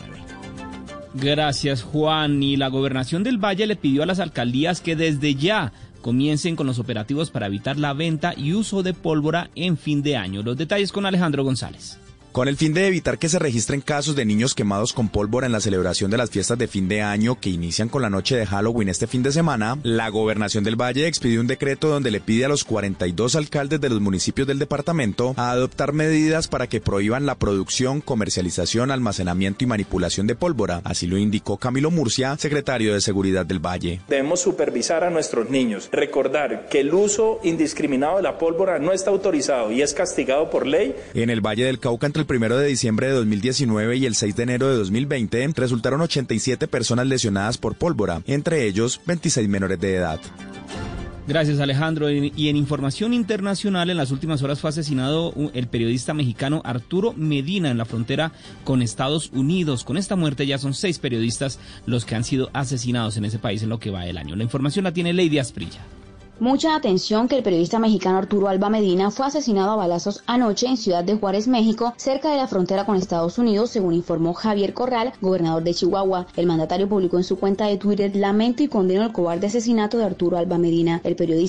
Gracias Juan. Y la gobernación del Valle le pidió a las alcaldías que desde ya comiencen con los operativos para evitar la venta y uso de pólvora en fin de año. Los detalles con Alejandro González. Con el fin de evitar que se registren casos de niños quemados con pólvora en la celebración de las fiestas de fin de año que inician con la noche de Halloween este fin de semana, la gobernación del Valle expidió un decreto donde le pide a los 42 alcaldes de los municipios del departamento a adoptar medidas para que prohíban la producción, comercialización, almacenamiento y manipulación de pólvora. Así lo indicó Camilo Murcia, secretario de Seguridad del Valle. Debemos supervisar a nuestros niños, recordar que el uso indiscriminado de la pólvora no está autorizado y es castigado por ley. En el Valle del Cauca, entre el primero de diciembre de 2019 y el 6 de enero de 2020, resultaron 87 personas lesionadas por pólvora, entre ellos 26 menores de edad. Gracias Alejandro. Y en información internacional, en las últimas horas fue asesinado el periodista mexicano Arturo Medina en la frontera con Estados Unidos. Con esta muerte ya son seis periodistas los que han sido asesinados en ese país en lo que va del año. La información la tiene Lady Asprilla. Mucha atención que el periodista mexicano Arturo Alba Medina fue asesinado a balazos anoche en Ciudad de Juárez, México, cerca de la frontera con Estados Unidos, según informó Javier Corral, gobernador de Chihuahua. El mandatario publicó en su cuenta de Twitter lamento y condeno el cobarde asesinato de Arturo Alba Medina. El periodista